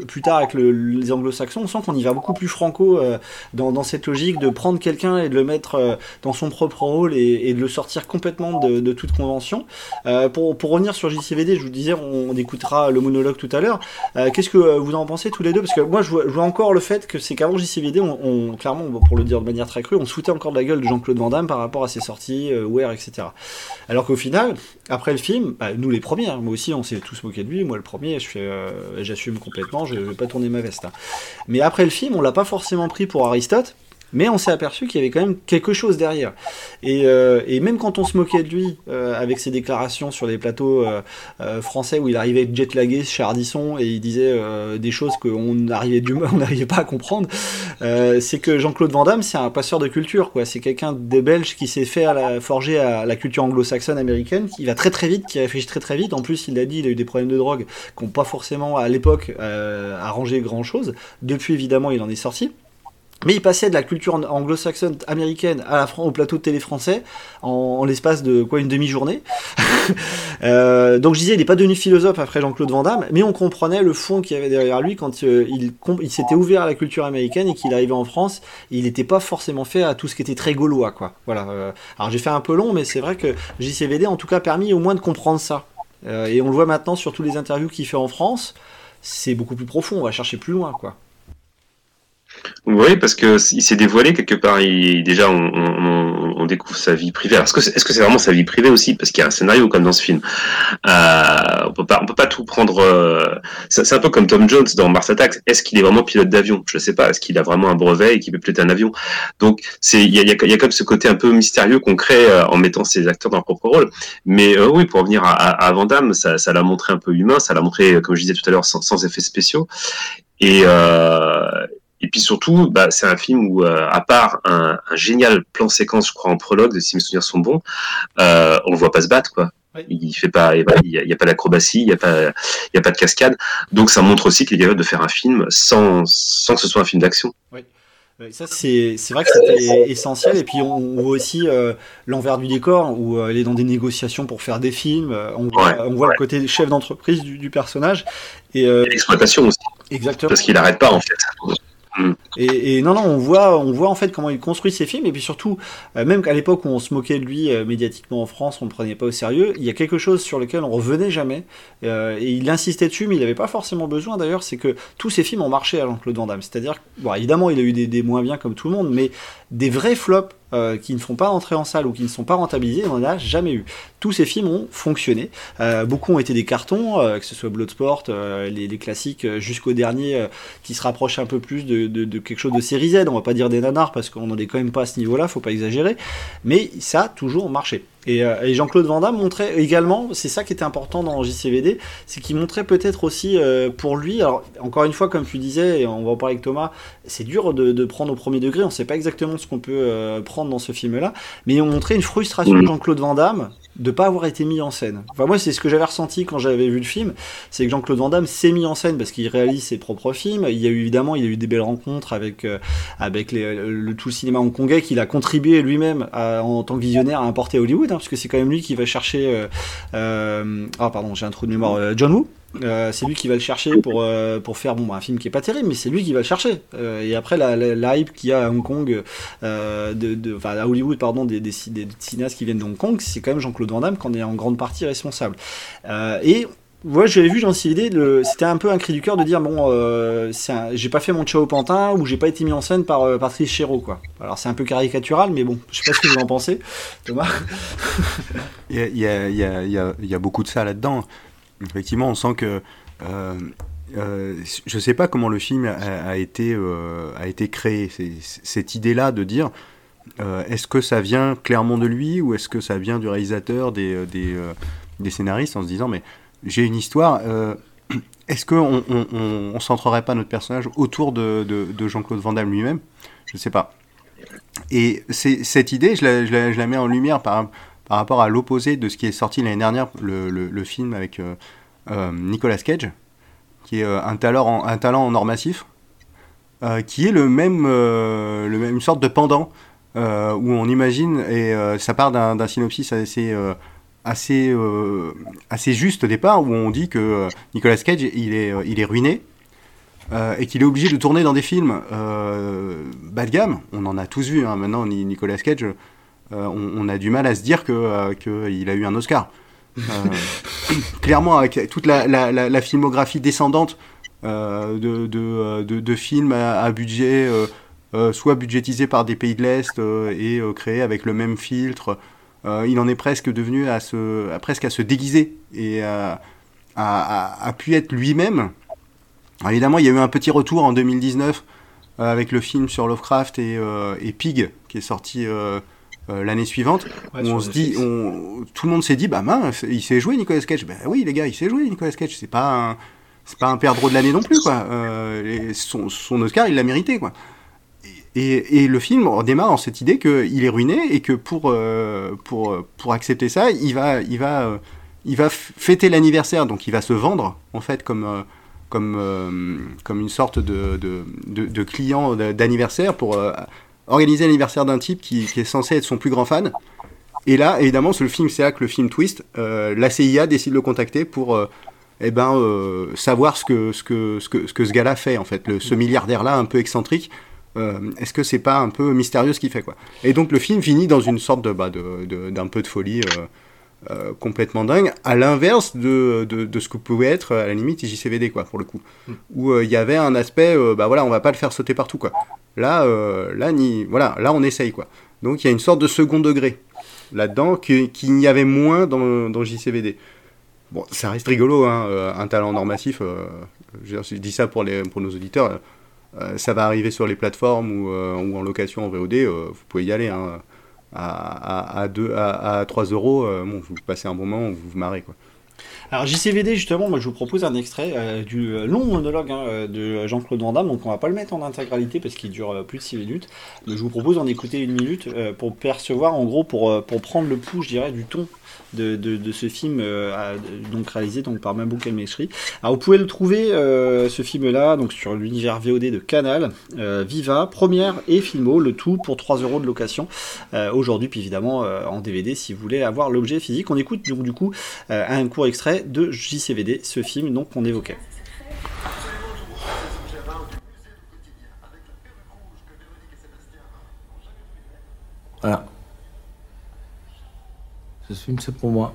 plus tard avec le- les anglo-saxons on sent qu'on y va beaucoup plus franco dans, cette logique de prendre quelqu'un et de le mettre dans son propre rôle et, de le sortir complètement de, toute convention. Pour, revenir sur JCVD je vous disais on, on écoutera le monologue tout à l'heure. Qu'est-ce que vous en pensez tous les deux Parce que moi, je vois, encore le fait que c'est qu'avant JCVD, on, on- clairement, pour le dire de manière très crue, on se encore de la gueule de Jean-Claude Van Damme par rapport à ses sorties, euh, etc. Alors qu'au final, après le film, bah, nous les premiers, hein, moi aussi, on s'est tous moqué de lui. Moi, le premier, euh, j'assume complètement, je vais pas tourner ma veste. hein. Mais après le film, on l'a pas forcément pris pour Aristote. Mais on s'est aperçu qu'il y avait quand même quelque chose derrière. Et, euh, même quand on se moquait de lui euh, avec ses déclarations sur les plateaux euh, français où il arrivait jet-lagué chez Ardisson et il disait des choses qu'on n'arrivait *laughs* pas à comprendre, c'est que Jean-Claude Van Damme, c'est un passeur de culture. quoi. C'est quelqu'un des Belges qui s'est fait forger à la culture anglo-saxonne américaine, qui va très très vite, qui réfléchit très très vite. En plus, il l'a dit, il a eu des problèmes de drogue qui n'ont pas forcément à l'époque arrangé grand-chose. Depuis, évidemment, il en est sorti. Mais il passait de la culture anglo-saxonne américaine au plateau de télé français en, l'espace de quoi une demi-journée. *laughs* Euh, donc je disais, il n'est pas devenu philosophe après Jean-Claude Van Damme, mais on comprenait le fond qu'il y avait derrière lui quand euh, il, s'était ouvert à la culture américaine et qu'il arrivait en France. Il n'était pas forcément fait à tout ce qui était très gaulois, quoi. Voilà. euh, alors j'ai fait un peu long, mais c'est vrai que JCVD en tout cas permis au moins de comprendre ça. Et on le voit maintenant sur tous les interviews qu'il fait en France. C'est beaucoup plus profond. On va chercher plus loin, quoi. Oui, parce que il s'est dévoilé quelque part. Il, déjà, on, découvre sa vie privée. Est-ce que c'est vraiment sa vie privée aussi? Parce qu'il y a un scénario comme dans ce film. Euh, on peut pas, peut pas tout prendre. euh, C'est un peu comme Tom Jones dans Mars Attacks. Est-ce qu'il est vraiment pilote d'avion? Je sais pas. Est-ce qu'il a vraiment un brevet et qu'il peut piloter un avion? Donc, il y a, y a- comme ce côté un peu mystérieux qu'on crée euh, en mettant ces acteurs dans leur propre rôle. Mais oui, pour revenir à, à, ça l'a montré un peu humain. Ça l'a montré, comme je disais tout à l'heure, sans, effets spéciaux. Et et puis surtout, bah, c'est un film où, euh, à part un, un génial plan séquence, je crois, en prologue, si mes souvenirs sont bons, euh, on le voit pas se battre, quoi. Il fait pas, il y a, pas d'acrobatie, il y a pas, il y a pas de cascade. Donc ça montre aussi qu'il est capable de faire un film sans, sans que ce soit un film d'action. Oui. Ça, c'est c'est vrai que c'était essentiel. Et puis, on, on voit aussi euh, l'envers du décor, où euh, elle est dans des négociations pour faire des films. Euh, On voit, Ouais, on voit le côté chef d'entreprise du, du personnage. Et, euh, L'exploitation aussi. Exactement. Parce qu'il arrête pas, en fait. Et, non, non, on voit, on voit en fait comment il construit ses films, et puis surtout, euh, même qu'à l'époque où on se moquait de lui euh, médiatiquement en France, on ne le prenait pas au sérieux, il y a quelque chose sur lequel on revenait jamais, euh, et il insistait dessus, mais il n'avait pas forcément besoin d'ailleurs, c'est que tous ses films ont marché à Jean-Claude Van Damme. C'est-à-dire, bon, évidemment, il a eu des, des moins bien comme tout le monde, mais des vrais flops euh, qui ne font pas entrer en salle ou qui ne sont pas rentabilisés, on n'en a jamais eu. Tous ces films ont fonctionné. Euh, beaucoup ont été des cartons, euh, que ce soit Bloodsport, les, les classiques, jusqu'au dernier qui se rapproche un peu plus de quelque chose de série Z. On va pas dire des nanars parce qu'on n'en est quand même pas à ce niveau-là, faut pas exagérer. Mais ça a toujours marché. Et, euh, et Jean-Claude Van Damme montrait également, c'est ça qui était important dans JCVD, c'est qu'il montrait peut-être aussi euh, pour lui, alors encore une fois, comme tu disais, et on va en parler avec Thomas, c'est dur de, de prendre au premier degré, on sait pas exactement ce qu'on peut euh, prendre dans ce film-là, mais on montrait une frustration de Jean-Claude Van Damme de pas avoir été mis en scène. Enfin moi c'est ce que j'avais ressenti quand j'avais vu le film, c'est que Jean-Claude Van Damme s'est mis en scène parce qu'il réalise ses propres films. Il y a eu évidemment il y a eu des belles rencontres avec euh, avec les- le tout le cinéma hongkongais qu'il a contribué lui-même en tant que visionnaire à importer Hollywood, hein, parce que c'est quand même lui qui va chercher euh, euh, ah pardon j'ai un trou de mémoire euh, John Woo. Euh, c'est lui qui va le chercher pour, euh, pour faire bon, bah, un film qui est pas terrible, mais c'est lui qui va le chercher. Euh, et après, la, hype qu'il y a à Hong Kong, de, à Hollywood, pardon, des, cinéastes qui viennent de Hong Kong, c'est quand même Jean-Claude Van Damme qui est en grande partie responsable. Et moi, j'avais vu dans cette idée, c'était un peu un cri du cœur de dire bon, euh, j'ai pas fait mon Chao Pantin ou j'ai pas été mis en scène par Patrice Chéreau, quoi. Alors c'est un peu caricatural, mais bon, je sais pas ce que vous en pensez, Thomas. *laughs* Y a, y a- il y a beaucoup de ça là-dedans. Effectivement, on sent que. euh, euh, je ne sais pas comment le film a, euh, été créé. Cette idée-là de dire est-ce que ça vient clairement de lui ou est-ce que ça vient du réalisateur, des, scénaristes, en se disant mais j'ai une histoire. est-ce qu'on on, centrerait pas notre personnage autour de, de- de Jean-Claude Van Damme lui-même? Je ne sais pas. Et cette idée, je la, je la- je la mets en lumière par, par rapport à l'opposé de ce qui est sorti l'année dernière, le, film avec euh, euh, Nicolas Cage, qui est euh, un, talent en, or massif, qui est le même, le même, une sorte de pendant, où on imagine, et ça part d'un synopsis assez, assez, assez juste au départ, où on dit que Nicolas Cage, il est, il est ruiné, et qu'il est obligé de tourner dans des films bas de gamme. On en a tous vu hein. maintenant. Ni- Nicolas Cage, on, on a du mal à se dire que euh, qu'il a eu un Oscar. Euh, *coughs* clairement, avec toute la, filmographie descendante euh, de, de, euh, de- films à, budget, euh, euh, soit budgétisés par des pays de l'Est euh, et euh, créés avec le même filtre. Euh, il en est presque devenu à se, à, presque à se déguiser et à, à, pu être lui-même. Évidemment, il y a eu un petit retour en 2019 euh, avec le film sur Lovecraft et, euh, et Pig qui est sorti euh, euh, l'année suivante. Ouais, où sur on se dit, on- tout le monde s'est dit, bah mince, il sait jouer Nicolas Cage. Ben oui, les gars, il sait jouer Nicolas Cage. C'est pas un, c'est pas un perdreau de l'année non plus, quoi. Euh, son, son Oscar, il l'a mérité, quoi. Et, et le film démarre en cette idée qu'il est ruiné et que pour, euh, pour, pour accepter ça, il va, il va, il va fêter l'anniversaire, donc il va se vendre en fait comme, comme, euh, comme une sorte de, de, de- de client d'anniversaire pour euh, organiser l'anniversaire d'un type qui, est censé être son plus grand fan. Et là, évidemment, c'est le film, que le film twist. euh, la CIA décide de le contacter pour euh, eh ben, euh, savoir ce que, ce, que, ce, que, ce que ce gars-là fait, en fait. Le, ce milliardaire-là, un peu excentrique, est-ce que c'est pas un peu mystérieux ce qu'il fait, quoi? Et donc, le film finit dans une sorte de, bah, de, de- d'un peu de folie euh, complètement dingue, à l'inverse de, de, de ce que pouvait être, à la limite, JCVD, quoi, pour le coup. Où euh, il y avait un aspect, euh, bah voilà, on va pas le faire sauter partout, quoi. Là, euh, là, ni, voilà, là, on essaye, quoi. Donc, il y a une sorte de second degré là-dedans qu'il n'y avait moins dans, dans JCVD. Bon, ça reste rigolo, hein, un talent normatif. je, dis ça pour, les, pour nos auditeurs. ça va arriver sur les plateformes ou, ou en location en VOD. vous pouvez y aller. hein, à, à, à, deux- à, à 3 euros, euh, bon, vous passez un bon moment, vous vous marrez. Quoi. Alors JCVD justement, moi je vous propose un extrait euh, du euh, long monologue hein, de Jean-Claude Van Damme, donc on va pas le mettre en intégralité parce qu'il dure plus de 6 minutes, mais je vous propose d'en écouter une minute pour percevoir en gros, pour, pour prendre le pouls je dirais du ton de, ce film euh, donc réalisé donc, par Mabou Elmeshri. Alors vous pouvez le trouver euh, ce film là donc sur l'univers VOD de Canal, euh, Viva, première et Filmo, le tout pour 3 euros de location aujourd'hui, puis évidemment en DVD si vous voulez avoir l'objet physique. On écoute donc du coup un court extrait de JCVD, ce film donc qu'on évoquait. Voilà. Ce film, c'est pour moi.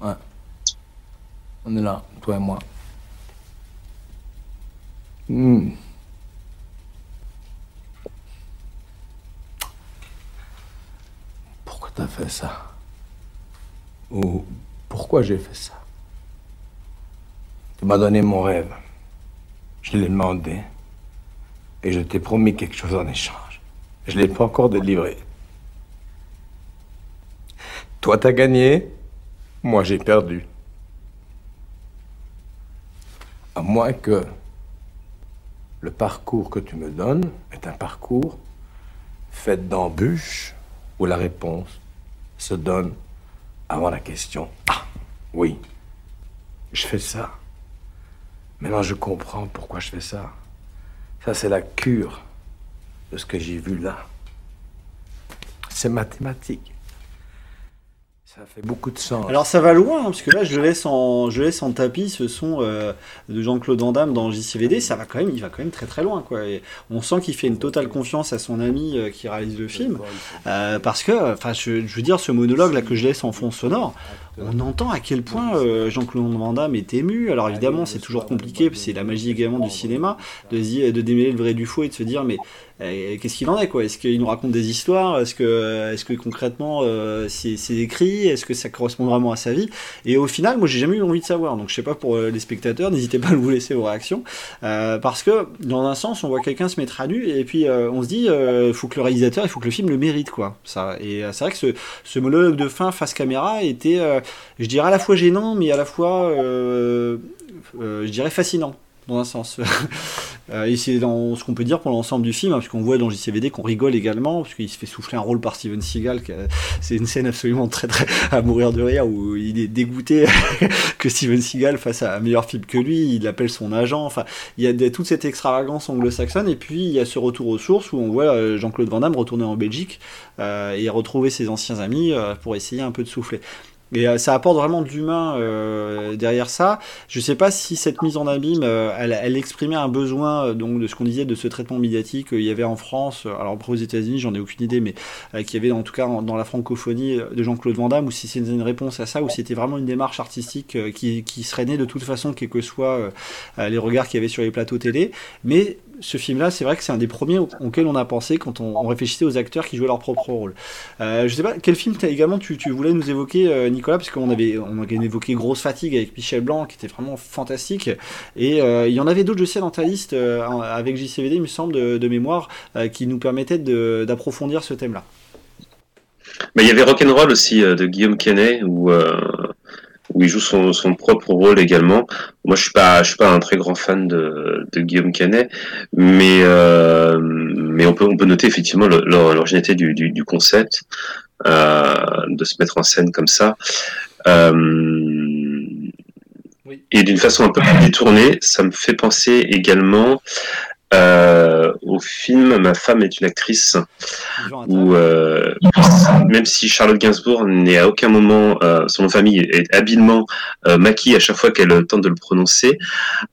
Ouais. On est là, toi et moi. Hmm. Pourquoi t'as fait ça? Ou pourquoi j'ai fait ça? Tu m'as donné mon rêve. Je l'ai demandé. Et je t'ai promis quelque chose en échange. Je l'ai pas encore délivré. Toi, t'as gagné. Moi, j'ai perdu. À moins que le parcours que tu me donnes est un parcours fait d'embûches où la réponse se donne avant la question. Ah, oui, je fais ça. Maintenant, je comprends pourquoi je fais ça. Ça, c'est la cure de ce que j'ai vu là. C'est mathématique. Ça fait beaucoup de sens. Alors ça va loin, hein, parce que là je laisse en, je laisse en tapis ce son euh, de Jean-Claude Van Damme dans JCVD, ça va quand même, il va quand même très très loin quoi. Et on sent qu'il fait une totale confiance à son ami euh, qui réalise le film, euh, parce que, enfin, je, je veux dire, ce monologue là que je laisse en fond sonore, on entend à quel point euh, Jean-Claude Van Damme est ému. Alors évidemment, c'est toujours compliqué, c'est la magie également du cinéma, de, se dire- de démêler le vrai du faux et de se dire, mais euh, qu'est-ce qu'il en est quoi? Est-ce qu'il nous raconte des histoires? Est-ce que, est-ce que concrètement euh, c'est c'est écrit? Est-ce que ça correspond vraiment à sa vie? Et au final, moi j'ai jamais eu envie de savoir. Donc je sais pas pour euh, les spectateurs, n'hésitez pas à nous laisser vos réactions, Euh, parce que dans un sens, on voit quelqu'un se mettre à nu et puis euh, on se dit, il faut que le réalisateur, il faut que le film le mérite quoi. Ça. Et euh, c'est vrai que ce, ce monologue de fin face caméra était, euh, je dirais à la fois gênant, mais à la fois, euh, euh, je dirais fascinant dans un sens. *laughs* Euh, et c'est dans ce qu'on peut dire pour l'ensemble du film, hein, parce qu'on voit dans JCVD qu'on rigole également, parce qu'il se fait souffler un rôle par Steven Seagal. C'est une scène absolument très très à mourir de rire où il est dégoûté *laughs* que Steven Seagal fasse un meilleur film que lui. Il appelle son agent. Enfin, il y a toute cette extravagance anglo-saxonne, et puis il y a ce retour aux sources où on voit Jean-Claude Van Damme retourner en Belgique et retrouver ses anciens amis pour essayer un peu de souffler. Et euh, ça apporte vraiment de l'humain euh, derrière ça. Je sais pas si cette mise en abîme, euh, elle, elle exprimait un besoin euh, donc de ce qu'on disait de ce traitement médiatique qu'il y avait en France. Alors après aux États-Unis, j'en ai aucune idée, mais qu'il y avait en tout cas dans la francophonie de Jean-Claude Van Damme, ou si c'est une réponse à ça, ou c'était vraiment une démarche artistique qui, qui serait née de toute façon, quels que soient les regards qu'il y avait sur les plateaux télé. Mais ce film-là, c'est vrai que c'est un des premiers au- auxquels on a pensé quand on, réfléchissait aux acteurs qui jouaient leur propre rôle. Euh, je sais pas, quel film t'as également tu, voulais nous évoquer, euh, Nicolas, parce qu'on avait, on avait évoqué Grosse Fatigue avec Michel Blanc, qui était vraiment fantastique. Et euh, il y en avait d'autres, je sais, dans ta liste, euh, avec JCVD, il me semble, de, mémoire, qui nous permettaient d'approfondir ce thème-là. Il y avait Rock'n'Roll aussi de Guillaume Canet où où il joue son, son propre rôle également. Moi, je suis pas je suis pas un très grand fan de, de Guillaume Canet, mais euh, mais on peut on peut noter effectivement l'originalité du, du, du concept euh, de se mettre en scène comme ça. Euh, Et d'une façon un peu plus détournée, ça me fait penser également euh, au film Ma femme est une actrice, où euh, même si Charlotte Gainsbourg n'est à aucun moment, euh, son nom de famille est habilement euh, maquillé à chaque fois qu'elle tente de le prononcer,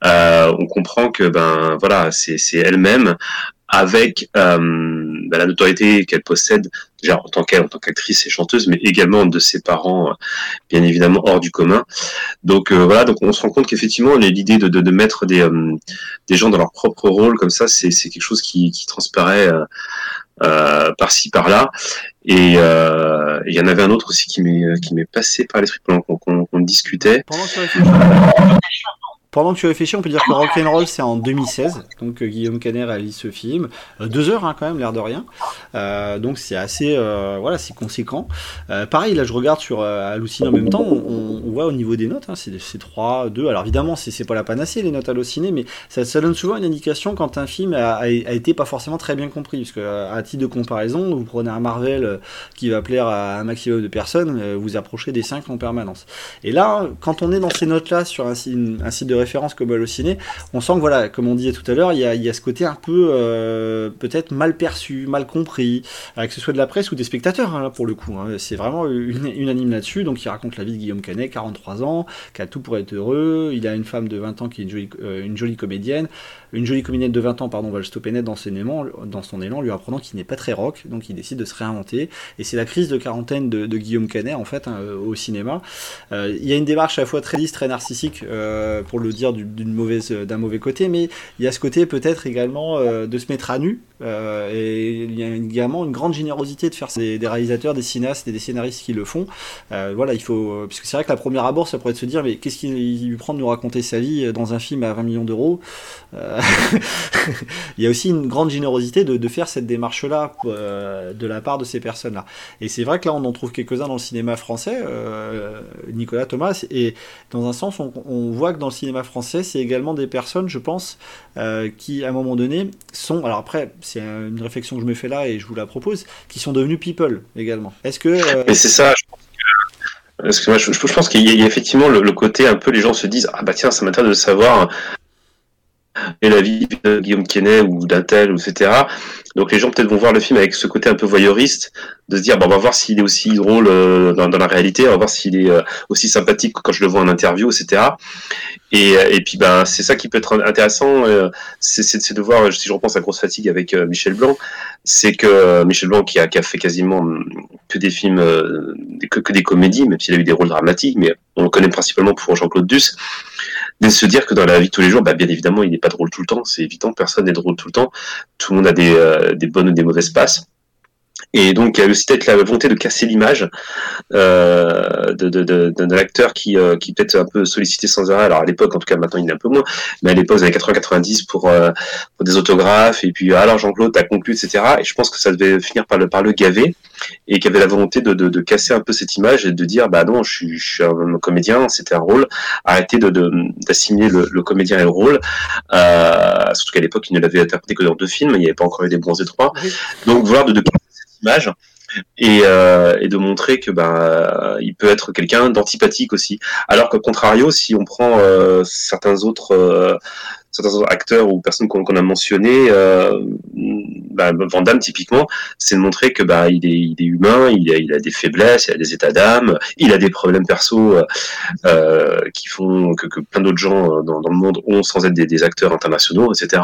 euh, on comprend que ben voilà, c'est elle-même avec euh, ben, la notoriété qu'elle possède déjà en tant qu'elle, en tant qu'actrice et chanteuse, mais également de ses parents, euh, bien évidemment hors du commun. Donc euh, voilà, donc on se rend compte qu'effectivement l'idée de, de, de mettre des, euh, des gens dans leur propre rôle comme ça, c'est c'est quelque chose qui, qui transparaît euh, euh, par-ci par-là. Et il y en avait un autre aussi qui m'est qui m'est passé par l'esprit pendant qu'on qu'on- qu'on discutait. Pendant que tu réfléchis, on peut dire que Rock'n'Roll c'est en 2016, donc euh, Guillaume Canet réalise ce film, Euh, deux heures hein, quand même, l'air de rien, Euh, donc c'est assez, voilà, c'est conséquent. Pareil, là je regarde sur Halluciné en même temps, on, on voit au niveau des notes, hein, c'est c'est 3, 2, alors évidemment c'est c'est pas la panacée les notes Halluciné, mais ça, ça donne souvent une indication quand un film a, a- a été pas forcément très bien compris, parce que à titre de comparaison, vous prenez un Marvel qui va plaire à un maximum de personnes, vous approchez des 5 en permanence. Et là, quand on est dans ces notes-là sur un, un site de référence comme Allociné, on sent que voilà, comme on disait tout à l'heure, il y a, ce côté un peu euh, peut-être mal perçu, mal compris, euh, que ce soit de la presse ou des spectateurs hein, pour le coup. hein. C'est vraiment une- unanime là-dessus. Donc il raconte la vie de Guillaume Canet, 43 ans, qui a tout pour être heureux. Il a une femme de 20 ans qui est une jolie, euh, une jolie comédienne. Une jolie comédienne de 20 ans, pardon, va le stopper net dans son élan, lui apprenant qu'il n'est pas très rock, donc il décide de se réinventer. Et c'est la crise de quarantaine de, Guillaume Canet, en fait, hein, au cinéma. Euh, il y a une démarche à la fois très lisse, très narcissique, euh, pour le dire d'un mauvais côté, mais il y a ce côté peut-être également euh, de se mettre à nu. Euh, et il y a également une grande générosité de faire des, des réalisateurs, des cinéastes et des scénaristes qui le font. Euh, voilà, il faut, euh, parce que c'est vrai que la première abord, ça pourrait être se dire, mais qu'est-ce qu'il lui prend de nous raconter sa vie dans un film à 20 millions d'euros *laughs* Il y a aussi une grande générosité de, faire cette démarche-là de la part de ces personnes-là. Et c'est vrai que là, on en trouve quelques-uns dans le cinéma français, Nicolas Thomas, et dans un sens, on, on voit que dans le cinéma français, c'est également des personnes, je pense, qui, à un moment donné, sont. Alors après, c'est une réflexion que je me fais là et je vous la propose, qui sont devenus people également. Est-ce que. euh, Mais c'est ça. Je pense que, je, pense qu'il y, a- effectivement le, côté un peu les gens se disent ah bah tiens ça m'intéresse de savoir et la vie de Guillaume Quesnay ou d'un tel, etc. Donc les gens peut-être vont voir le film avec ce côté un peu voyeuriste, de se dire, bon, on va voir s'il est aussi drôle euh, dans, la réalité, on va voir s'il est euh, aussi sympathique que quand je le vois en interview, etc. Et, euh, et puis ben c'est ça qui peut être intéressant, c'est de voir, si je repense à Grosse Fatigue avec Michel Blanc, c'est que Michel Blanc qui a, fait quasiment hum, que des films, que, que des comédies, même s'il a eu des rôles dramatiques, mais on le connaît principalement pour Jean-Claude Duss, de se dire que dans la vie de tous les jours, bah, bien évidemment, il n'est pas drôle tout le temps, c'est évident, personne n'est drôle tout le temps, tout le monde a des, des bonnes ou des mauvaises passes. Et donc, il y a aussi peut-être la volonté de casser l'image euh, de, de, de, de l'acteur qui, euh, qui peut-être un peu sollicité sans arrêt. Alors, à l'époque, en tout cas, maintenant, il est un peu moins, mais à l'époque, des années 80-90 pour, euh, pour des autographes, et puis, alors, Jean-Claude, t'as conclu, etc. Et je pense que ça devait finir par le, par le gaver, et qu'il y avait la volonté de, de, de casser un peu cette image et de dire, bah non, je suis, je suis un comédien, c'était un rôle, arrêtez de, de, d'assimiler le, le comédien et le rôle, euh, surtout qu'à l'époque, il ne l'avait interprété que dans deux films, il n'y avait pas encore eu des bons étroits. Donc, vouloir de, de euh, et de montrer que euh, il peut être quelqu'un d'antipathique aussi. Alors que contrario, si on prend euh, certains autres euh, certains autres acteurs ou personnes qu'on a mentionnées, bah, Van Damme typiquement, c'est de montrer que bah il est, il est humain, il a, des faiblesses, il a des états d'âme, il a des problèmes perso qui font que, plein d'autres gens dans, le monde ont sans être des acteurs internationaux, etc.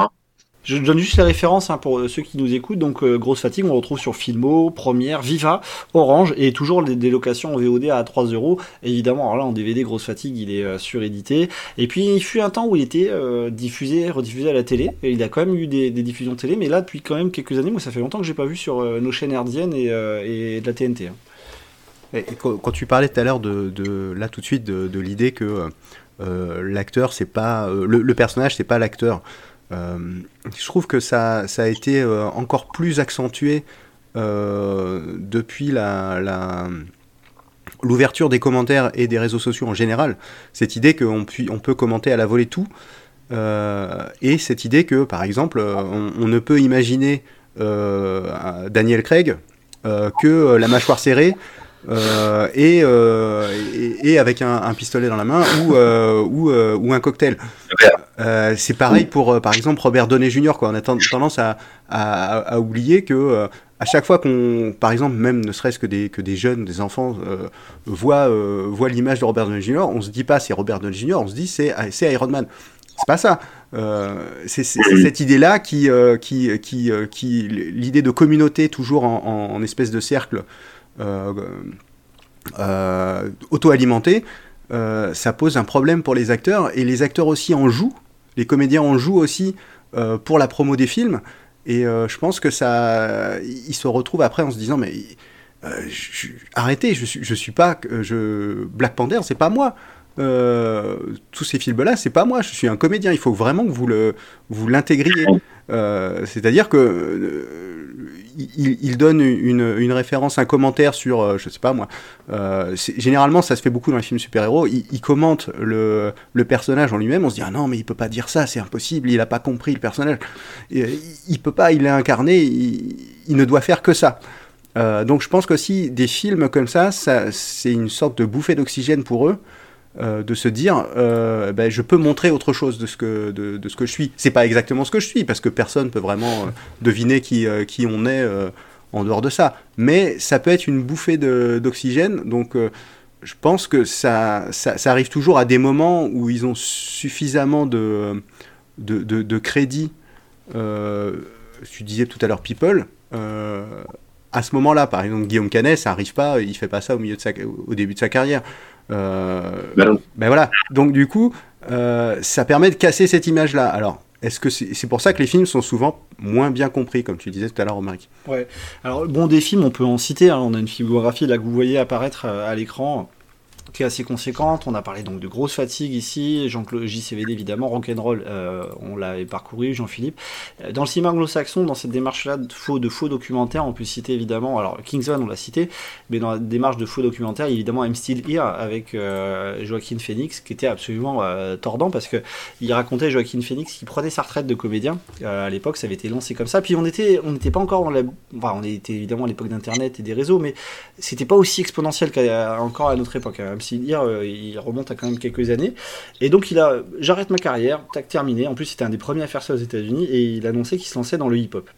Je donne juste les références hein, pour ceux qui nous écoutent. Donc, euh, Grosse Fatigue, on retrouve sur Filmo, Première, Viva, Orange et toujours des, locations en VOD à 3 euros. Évidemment, alors là, en DVD, Grosse Fatigue, il est euh, surédité. Et puis, il fut un temps où il était euh, diffusé, rediffusé à la télé. Il a quand même eu des, des diffusions télé. Mais là, depuis quand même quelques années, moi, ça fait longtemps que j'ai pas vu sur euh, nos chaînes herdiennes et, euh, de la TNT. hein. Et quand, tu parlais tout à l'heure de, là tout de suite de, l'idée que euh, l'acteur c'est pas euh, le, le personnage c'est pas l'acteur, euh, je trouve que ça, ça a été euh, encore plus accentué euh, depuis la, l'ouverture des commentaires et des réseaux sociaux en général. Cette idée qu'on on peut commenter à la volée tout. euh, et cette idée que, par exemple, euh, on, ne peut imaginer euh, Daniel Craig euh, que euh, la mâchoire serrée euh, et, euh, et, avec un, pistolet dans la main ou, euh, ou, euh, ou un cocktail. Euh, c'est pareil pour, euh, par exemple, Robert Downey Jr. Quoi. On a ten- tendance à, oublier que euh, à chaque fois qu'on, par exemple, même ne serait-ce que des, que des jeunes, des enfants voient, voient l'image de Robert Downey Jr., on se dit pas c'est Robert Downey Jr., on se dit c'est c'est Iron Man. C'est pas ça. C'est cette idée-là qui, qui, qui, qui l'idée de communauté toujours en, en- en espèce de cercle auto-alimenté, ça pose un problème pour les acteurs et les acteurs aussi en jouent, les comédiens en jouent aussi euh, pour la promo des films et euh, je pense que ça, ils se retrouvent après en se disant mais euh, arrêtez, je suis, je suis pas, je Black Panther, c'est pas moi. Euh, tous ces films-là, c'est pas moi. Je suis un comédien. Il faut vraiment que vous le, vous l'intégriez. Euh, C'est-à-dire que euh, il, donne une, une référence, un commentaire sur, je sais pas moi. généralement, ça se fait beaucoup dans les films super-héros. Il, commente le, le personnage en lui-même. On se dit ah non, mais il peut pas dire ça, c'est impossible. Il a pas compris le personnage. Il, peut pas. Il est incarné. Il, ne doit faire que ça. Donc je pense qu'aussi des films comme ça, ça c'est une sorte de bouffée d'oxygène pour eux. Euh, de se dire, euh, ben, je peux montrer autre chose de ce que, de, de ce que je suis. C'est pas exactement ce que je suis, parce que personne peut vraiment euh, deviner qui, qui on est en dehors de ça. Mais ça peut être une bouffée d'oxygène, donc je pense que ça, ça, arrive toujours à des moments où ils ont suffisamment de, de, de, crédit. Tu disais tout à l'heure People. à ce moment-là, par exemple, Guillaume Canet, ça arrive pas, il fait pas ça au milieu de sa, au début de sa carrière. Euh, Ben ben voilà. Donc du coup, euh, ça permet de casser cette image-là. Alors, est-ce que c'est c'est pour ça que les films sont souvent moins bien compris, comme tu disais tout à l'heure, Romaric? Ouais. Alors, bon, des films, on peut en citer. hein. On a une filmographie là que vous voyez apparaître euh, à l'écran qui est assez conséquente. On a parlé donc de grosse fatigue ici, Jean-Claude JCVD évidemment, Rock'n'Roll, euh, on l'avait parcouru, Jean-Philippe. Euh, Dans le cinéma anglo-saxon, dans cette démarche-là de faux, de documentaires, on peut citer évidemment, alors Kingsman on l'a cité, mais dans la démarche de faux documentaires, évidemment I'm Still Here avec euh, Joaquin Phoenix, qui était absolument euh, tordant parce que il racontait Joaquin Phoenix qui prenait sa retraite de comédien. À l'époque, ça avait été lancé comme ça. Puis on était, on n'était pas encore dans la, enfin, on était évidemment à l'époque d'Internet et des réseaux, mais c'était pas aussi exponentiel qu'à encore à notre époque. Même si dire, euh, il remonte à quand même quelques années. Et donc il a, j'arrête ma carrière, tac terminé. En plus, c'était un des premiers à faire ça aux États-Unis et il annonçait qu'il se lançait dans le hip-hop.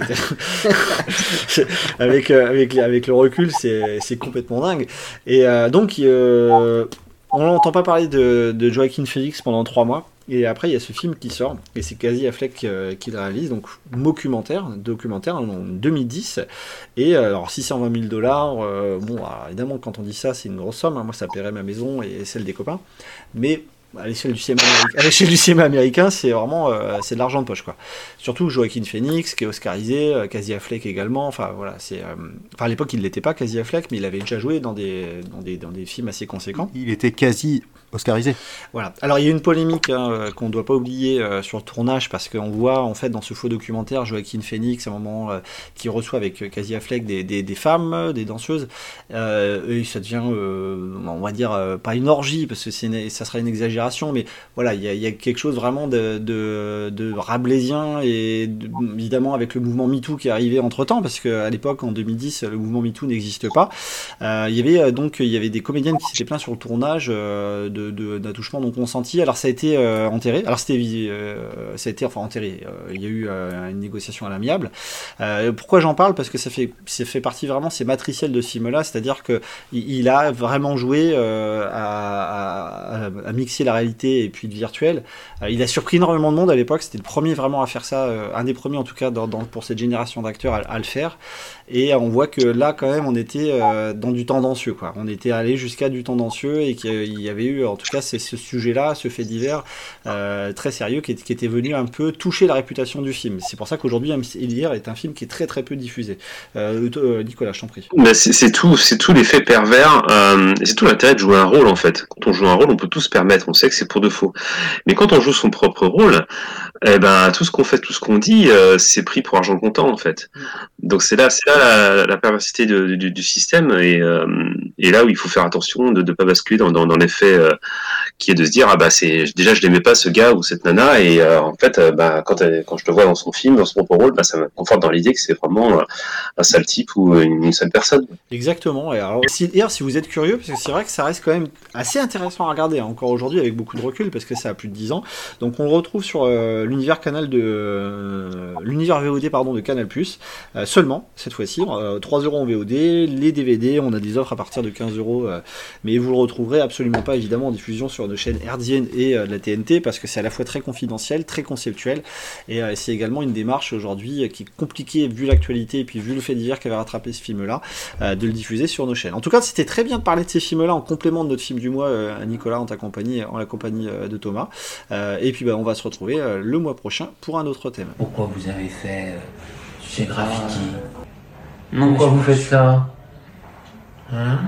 *laughs* *laughs* avec, euh, avec, avec le recul, c'est c'est complètement dingue. Et euh, donc, euh, on n'entend pas parler de, de Joaquin Phoenix pendant trois mois. Et après, il y a ce film qui sort, et c'est quasi Affleck euh, qui le réalise, donc documentaire, documentaire en 2010. Et euh, alors, 620 000 dollars, euh, bon, évidemment, quand on dit ça, c'est une grosse somme. hein. moi, ça paierait ma maison et celle des copains. Mais à l'échelle du cinéma américain, à l'échelle du cinéma américain, c'est vraiment euh, c'est de l'argent de poche quoi. Surtout Joaquin Phoenix qui est oscarisé, euh, Casey Affleck également. Enfin voilà, c'est euh, enfin à l'époque il l'était pas Casey Affleck, mais il avait déjà joué dans des dans des dans des films assez conséquents. Il était quasi oscarisé. Voilà. Alors il y a une polémique hein, qu'on ne doit pas oublier euh, sur le tournage parce qu'on voit en fait dans ce faux documentaire Joaquin Phoenix à un moment qui reçoit avec Casey Affleck des, des, des femmes, des danseuses. Et ça devient, on va dire, pas une orgie parce que c'est ça serait une exagération mais voilà, il y, a- quelque chose vraiment de, de, rabelaisien et de- évidemment avec le mouvement MeToo qui est arrivé entre temps, parce qu'à l'époque, en 2010, le mouvement MeToo n'existe pas. Euh, il y avait euh, donc il y avait des comédiennes qui s'étaient plaintes sur le tournage euh, de, de, d'attouchement non consenti. Alors ça a été enterré. Alors c'était ça a été enfin enterré. Il y a eu une négociation à l'amiable. Pourquoi j'en parle? Parce que ça fait ça fait partie vraiment c'est matriciel de film-là, c'est-à-dire que il, a vraiment joué à, à mixer la réalité et puis le virtuel. Euh, il a surpris énormément de monde à l'époque. C'était le premier vraiment à faire ça, euh, un des premiers en tout cas pour cette génération d'acteurs à, le faire. Et on voit que là, quand même, on était euh, dans du tendancieux, quoi. On était allé jusqu'à du tendancieux et qu'il y avait eu, en tout cas, ce sujet-là, ce fait divers très sérieux qui, était venu un peu toucher la réputation du film. C'est pour ça qu'aujourd'hui, MC Elire est un film qui est très très peu diffusé. Nicolas, je t'en prie. C'est tout, c'est tout l'effet pervers, c'est tout l'intérêt de jouer un rôle en fait. Quand on joue un rôle, on peut tout se permettre, on sait que c'est pour de faux. Mais quand on joue son propre rôle, eh ben tout ce qu'on fait, tout ce qu'on dit, euh, c'est pris pour argent comptant en fait. Donc c'est là, c'est là la, la perversité de- du, du système et, euh, et là où il faut faire attention de ne pas basculer dans, dans, dans l'effet qui est de se dire ah bah c'est déjà je l'aimais pas ce gars ou cette nana et euh, en fait euh, bah quand elle- quand je te vois dans son film, dans son propre rôle, bah ça me conforte dans l'idée que c'est vraiment euh, un sale type ou une, une sale personne. Exactement. Et alors, si, vous êtes curieux, parce que c'est vrai que ça reste quand même assez intéressant à regarder hein, encore aujourd'hui avec beaucoup de recul, parce que ça a plus de 10 ans. Donc, on le retrouve sur euh, l'univers canal de euh, l'univers VOD pardon de Canal euh, seulement cette fois-ci. Euh, 3 euros en VOD, les DVD, on a des offres à partir de 15 euros, euh, mais vous le retrouverez absolument pas évidemment en diffusion sur nos chaînes hertziennes et euh, de la TNT, parce que c'est à la fois très confidentiel, très conceptuel, et euh, c'est également une démarche aujourd'hui euh, qui est compliquée vu l'actualité et puis vu le fait divers qu'avait rattrapé ce film-là, euh, de le diffuser sur nos chaînes. En tout cas, c'était très bien de parler de ces films-là en complément de notre film du mois, euh, à Nicolas, en ta compagnie, en la compagnie euh, de Thomas. Euh, et puis, bah, on va se retrouver euh, le mois prochain pour un autre thème. Pourquoi vous avez fait euh, ces graffitis? Non, Pourquoi vous faites ça? Hein?